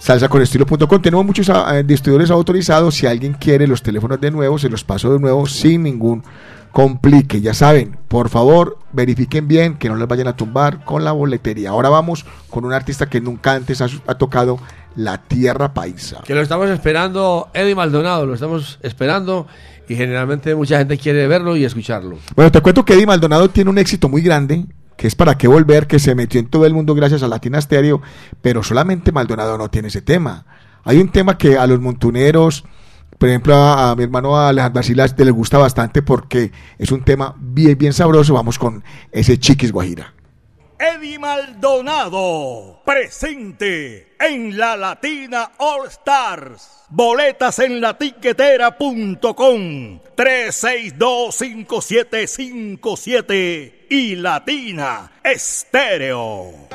salsaconestilo.com. Tenemos muchos eh, distribuidores autorizados. Si alguien quiere los teléfonos de nuevo, se los paso de nuevo sin ningún complique. Ya saben, por favor, verifiquen bien que no les vayan a tumbar con la boletería. Ahora vamos con un artista que nunca antes ha, ha tocado la tierra paisa. Que lo estamos esperando, Eddie Maldonado, lo estamos esperando y generalmente mucha gente quiere verlo y escucharlo. Bueno, te cuento que Eddie Maldonado tiene un éxito muy grande, que es para qué volver, que se metió en todo el mundo gracias a Latina Stereo, pero solamente Maldonado no tiene ese tema. Hay un tema que a los montuneros, por ejemplo, a, mi hermano Alejandro Silas le gusta bastante porque es un tema bien, bien sabroso. Vamos con ese Chiquis Guajira. Eddie Maldonado, presente en la Latina All Stars. Boletas en la tiquetera.com 3625757 y Latina Estéreo.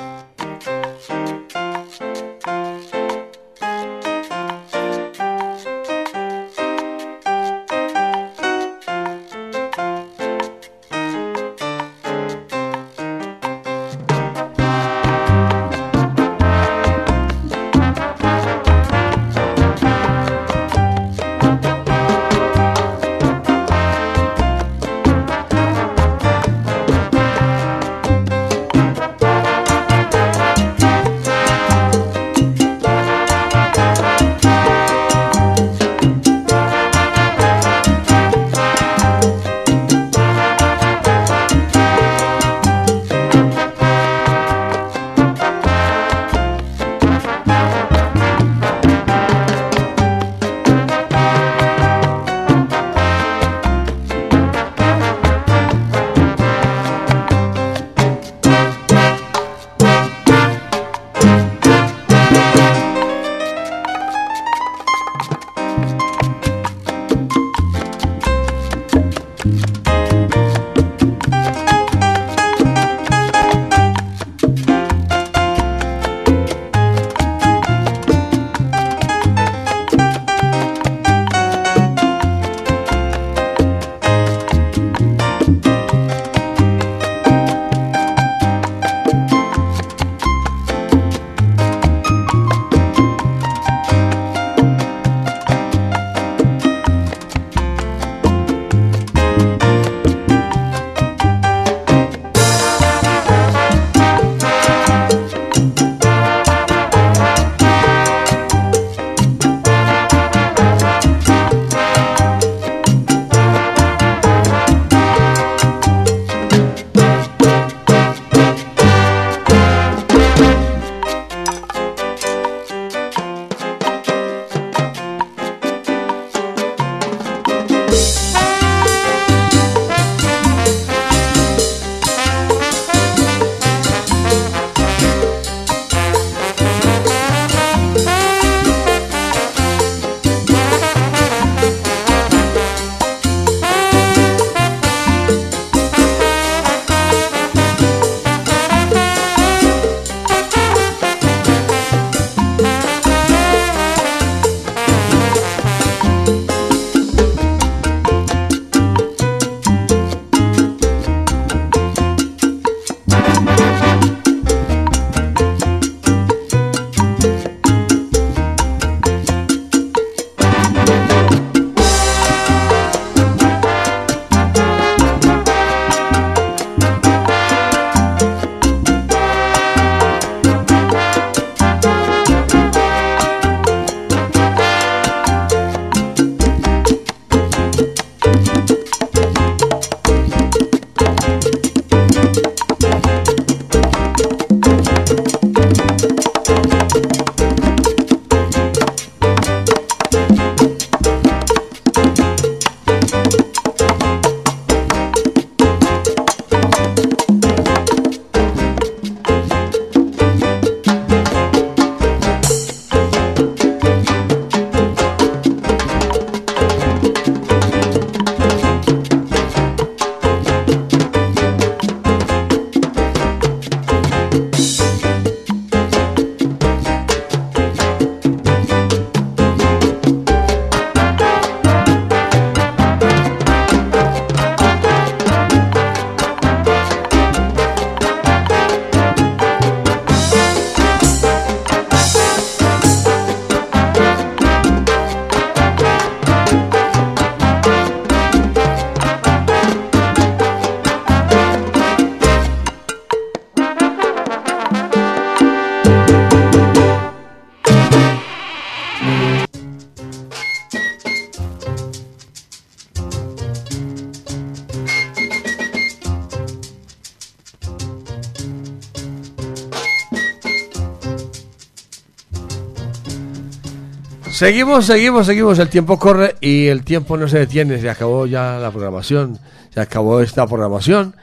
Seguimos, seguimos, seguimos. El tiempo corre y el tiempo no se detiene. Se acabó ya la programación. Se acabó esta programación.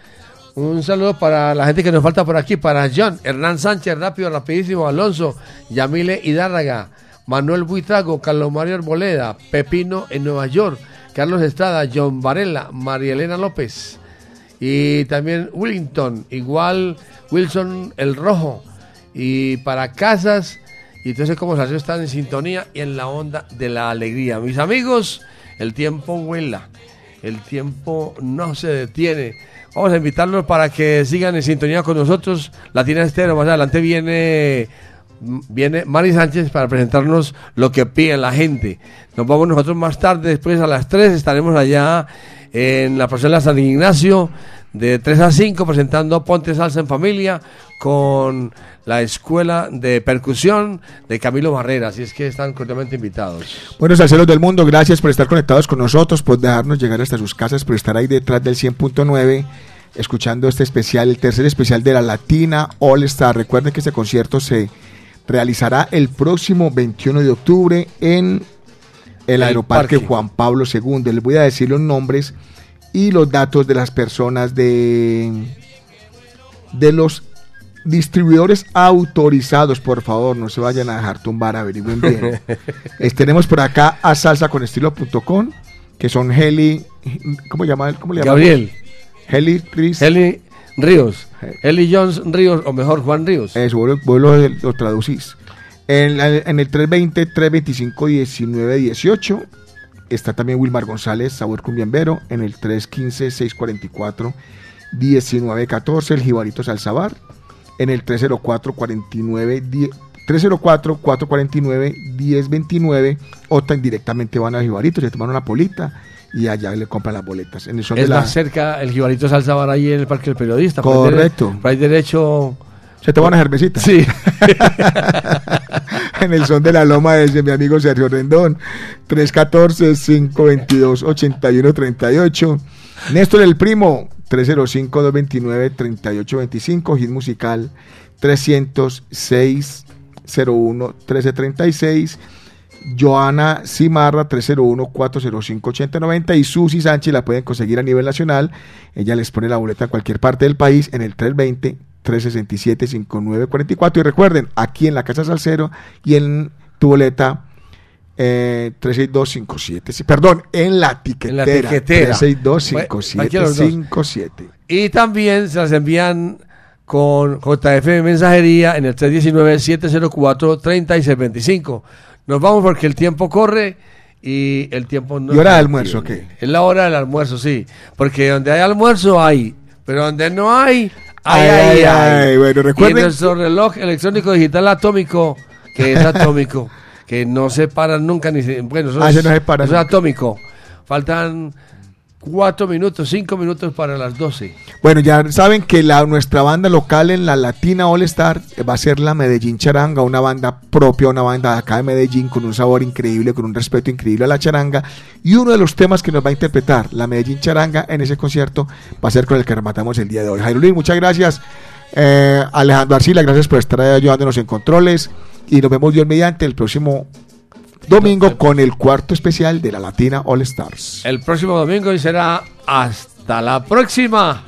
Un saludo para la gente que nos falta por aquí. Para John, Hernán Sánchez, rápido, rapidísimo. Alonso, Yamile Hidárraga, Manuel Buitrago, Carlos Mario Arboleda, Pepino en Nueva York, Carlos Estrada, John Varela, María Elena López. Y también Willington, igual Wilson el Rojo. Y para Casas, y entonces como salió están en sintonía y en la onda de la alegría. Mis amigos, el tiempo vuela, el tiempo no se detiene. Vamos a invitarlos para que sigan en sintonía con nosotros. Latina Estero, más adelante viene viene Mari Sánchez para presentarnos lo que pide la gente. Nos vamos nosotros más tarde, después a las 3 estaremos allá en la parcela San Ignacio de 3 a 5 presentando Ponte Salsa en Familia con la Escuela de Percusión de Camilo Barrera. Así es que están cordialmente invitados. Bueno, salseros del mundo, gracias por estar conectados con nosotros, por dejarnos llegar hasta sus casas, por estar ahí detrás del 100.9, escuchando este especial, el tercer especial de la Latina All Star. Recuerden que este concierto se realizará el próximo 21 de octubre en el, El Aeroparque parque. Juan Pablo II. Les voy a decir los nombres y los datos de las personas de, de los distribuidores autorizados, por favor, no se vayan a dejar tumbar, averigüen bien. *laughs* Eh, tenemos por acá a salsaconestilo.com, que son Heli, ¿cómo, llama, cómo le llama? Gabriel. Heli Riz. Heli Ríos. Eli Jones Ríos, o mejor Juan Ríos. Eso, vos lo, vos lo- lo traducís. En, en el 320, 325, 19, 18 está también Wilmar González, Sabor Cumbiambero. En el 315, 644, 19, 14, el Jibarito Salsabar. En el 304, 49, 10 304 449 1029 o tan directamente van a Jibarito, se toman una polita y allá le compran las boletas. En el son Es de la- más cerca el Jibarito Salsa Bar ahí en el Parque del Periodista. Correcto. por ahí derecho. Se toma una cervecita. Sí. *laughs* en el son de la loma desde mi amigo Sergio Rendón. 314-522-8138. Néstor el Primo. 305-229-3825. Hit musical 306-01-1336. Joana Cimarra 301-405-8090 y Susi Sánchez la pueden conseguir a nivel nacional. Ella les pone la boleta en cualquier parte del país en el 320-367-5944. Y recuerden, aquí en la Casa Salcero y en tu boleta eh, 36257. Sí, Perdón, en la tiquetera. tiquetera. 3625757. Y también se las envían con JF Mensajería en el 319-704-3625. Nos vamos porque el tiempo corre y el tiempo no... ¿Y hora de almuerzo qué? Es la hora del almuerzo, sí. Porque donde hay almuerzo hay, pero donde no hay, Ay, ay, hay. ay. Bueno, recuerden- Y nuestro reloj electrónico digital atómico, que es *laughs* atómico, que no se paran nunca ni se... Bueno, eso, Ah, es, no se para eso es atómico. Faltan cuatro minutos, cinco minutos para las 12. Bueno, ya saben que la, nuestra banda local en la Latina All Star va a ser la Medellín Charanga, una banda propia, una banda de acá de Medellín con un sabor increíble, con un respeto increíble a la charanga. Y uno de los temas que nos va a interpretar la Medellín Charanga en ese concierto va a ser con el que rematamos el día de hoy. Jairo Luis, muchas gracias. Eh, Alejandro Arcila, gracias por estar ayudándonos en controles. Y nos vemos Dios mediante el próximo domingo con el cuarto especial de la Latina All Stars. El próximo domingo y será hasta la próxima.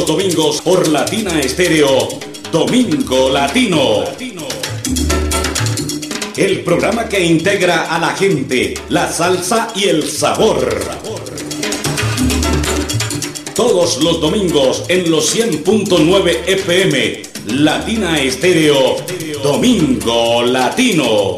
los domingos por Latina Estéreo, Domingo Latino. El programa que integra a la gente, la salsa y el sabor. Todos los domingos en los 100.9 FM, Latina Estéreo, Domingo Latino.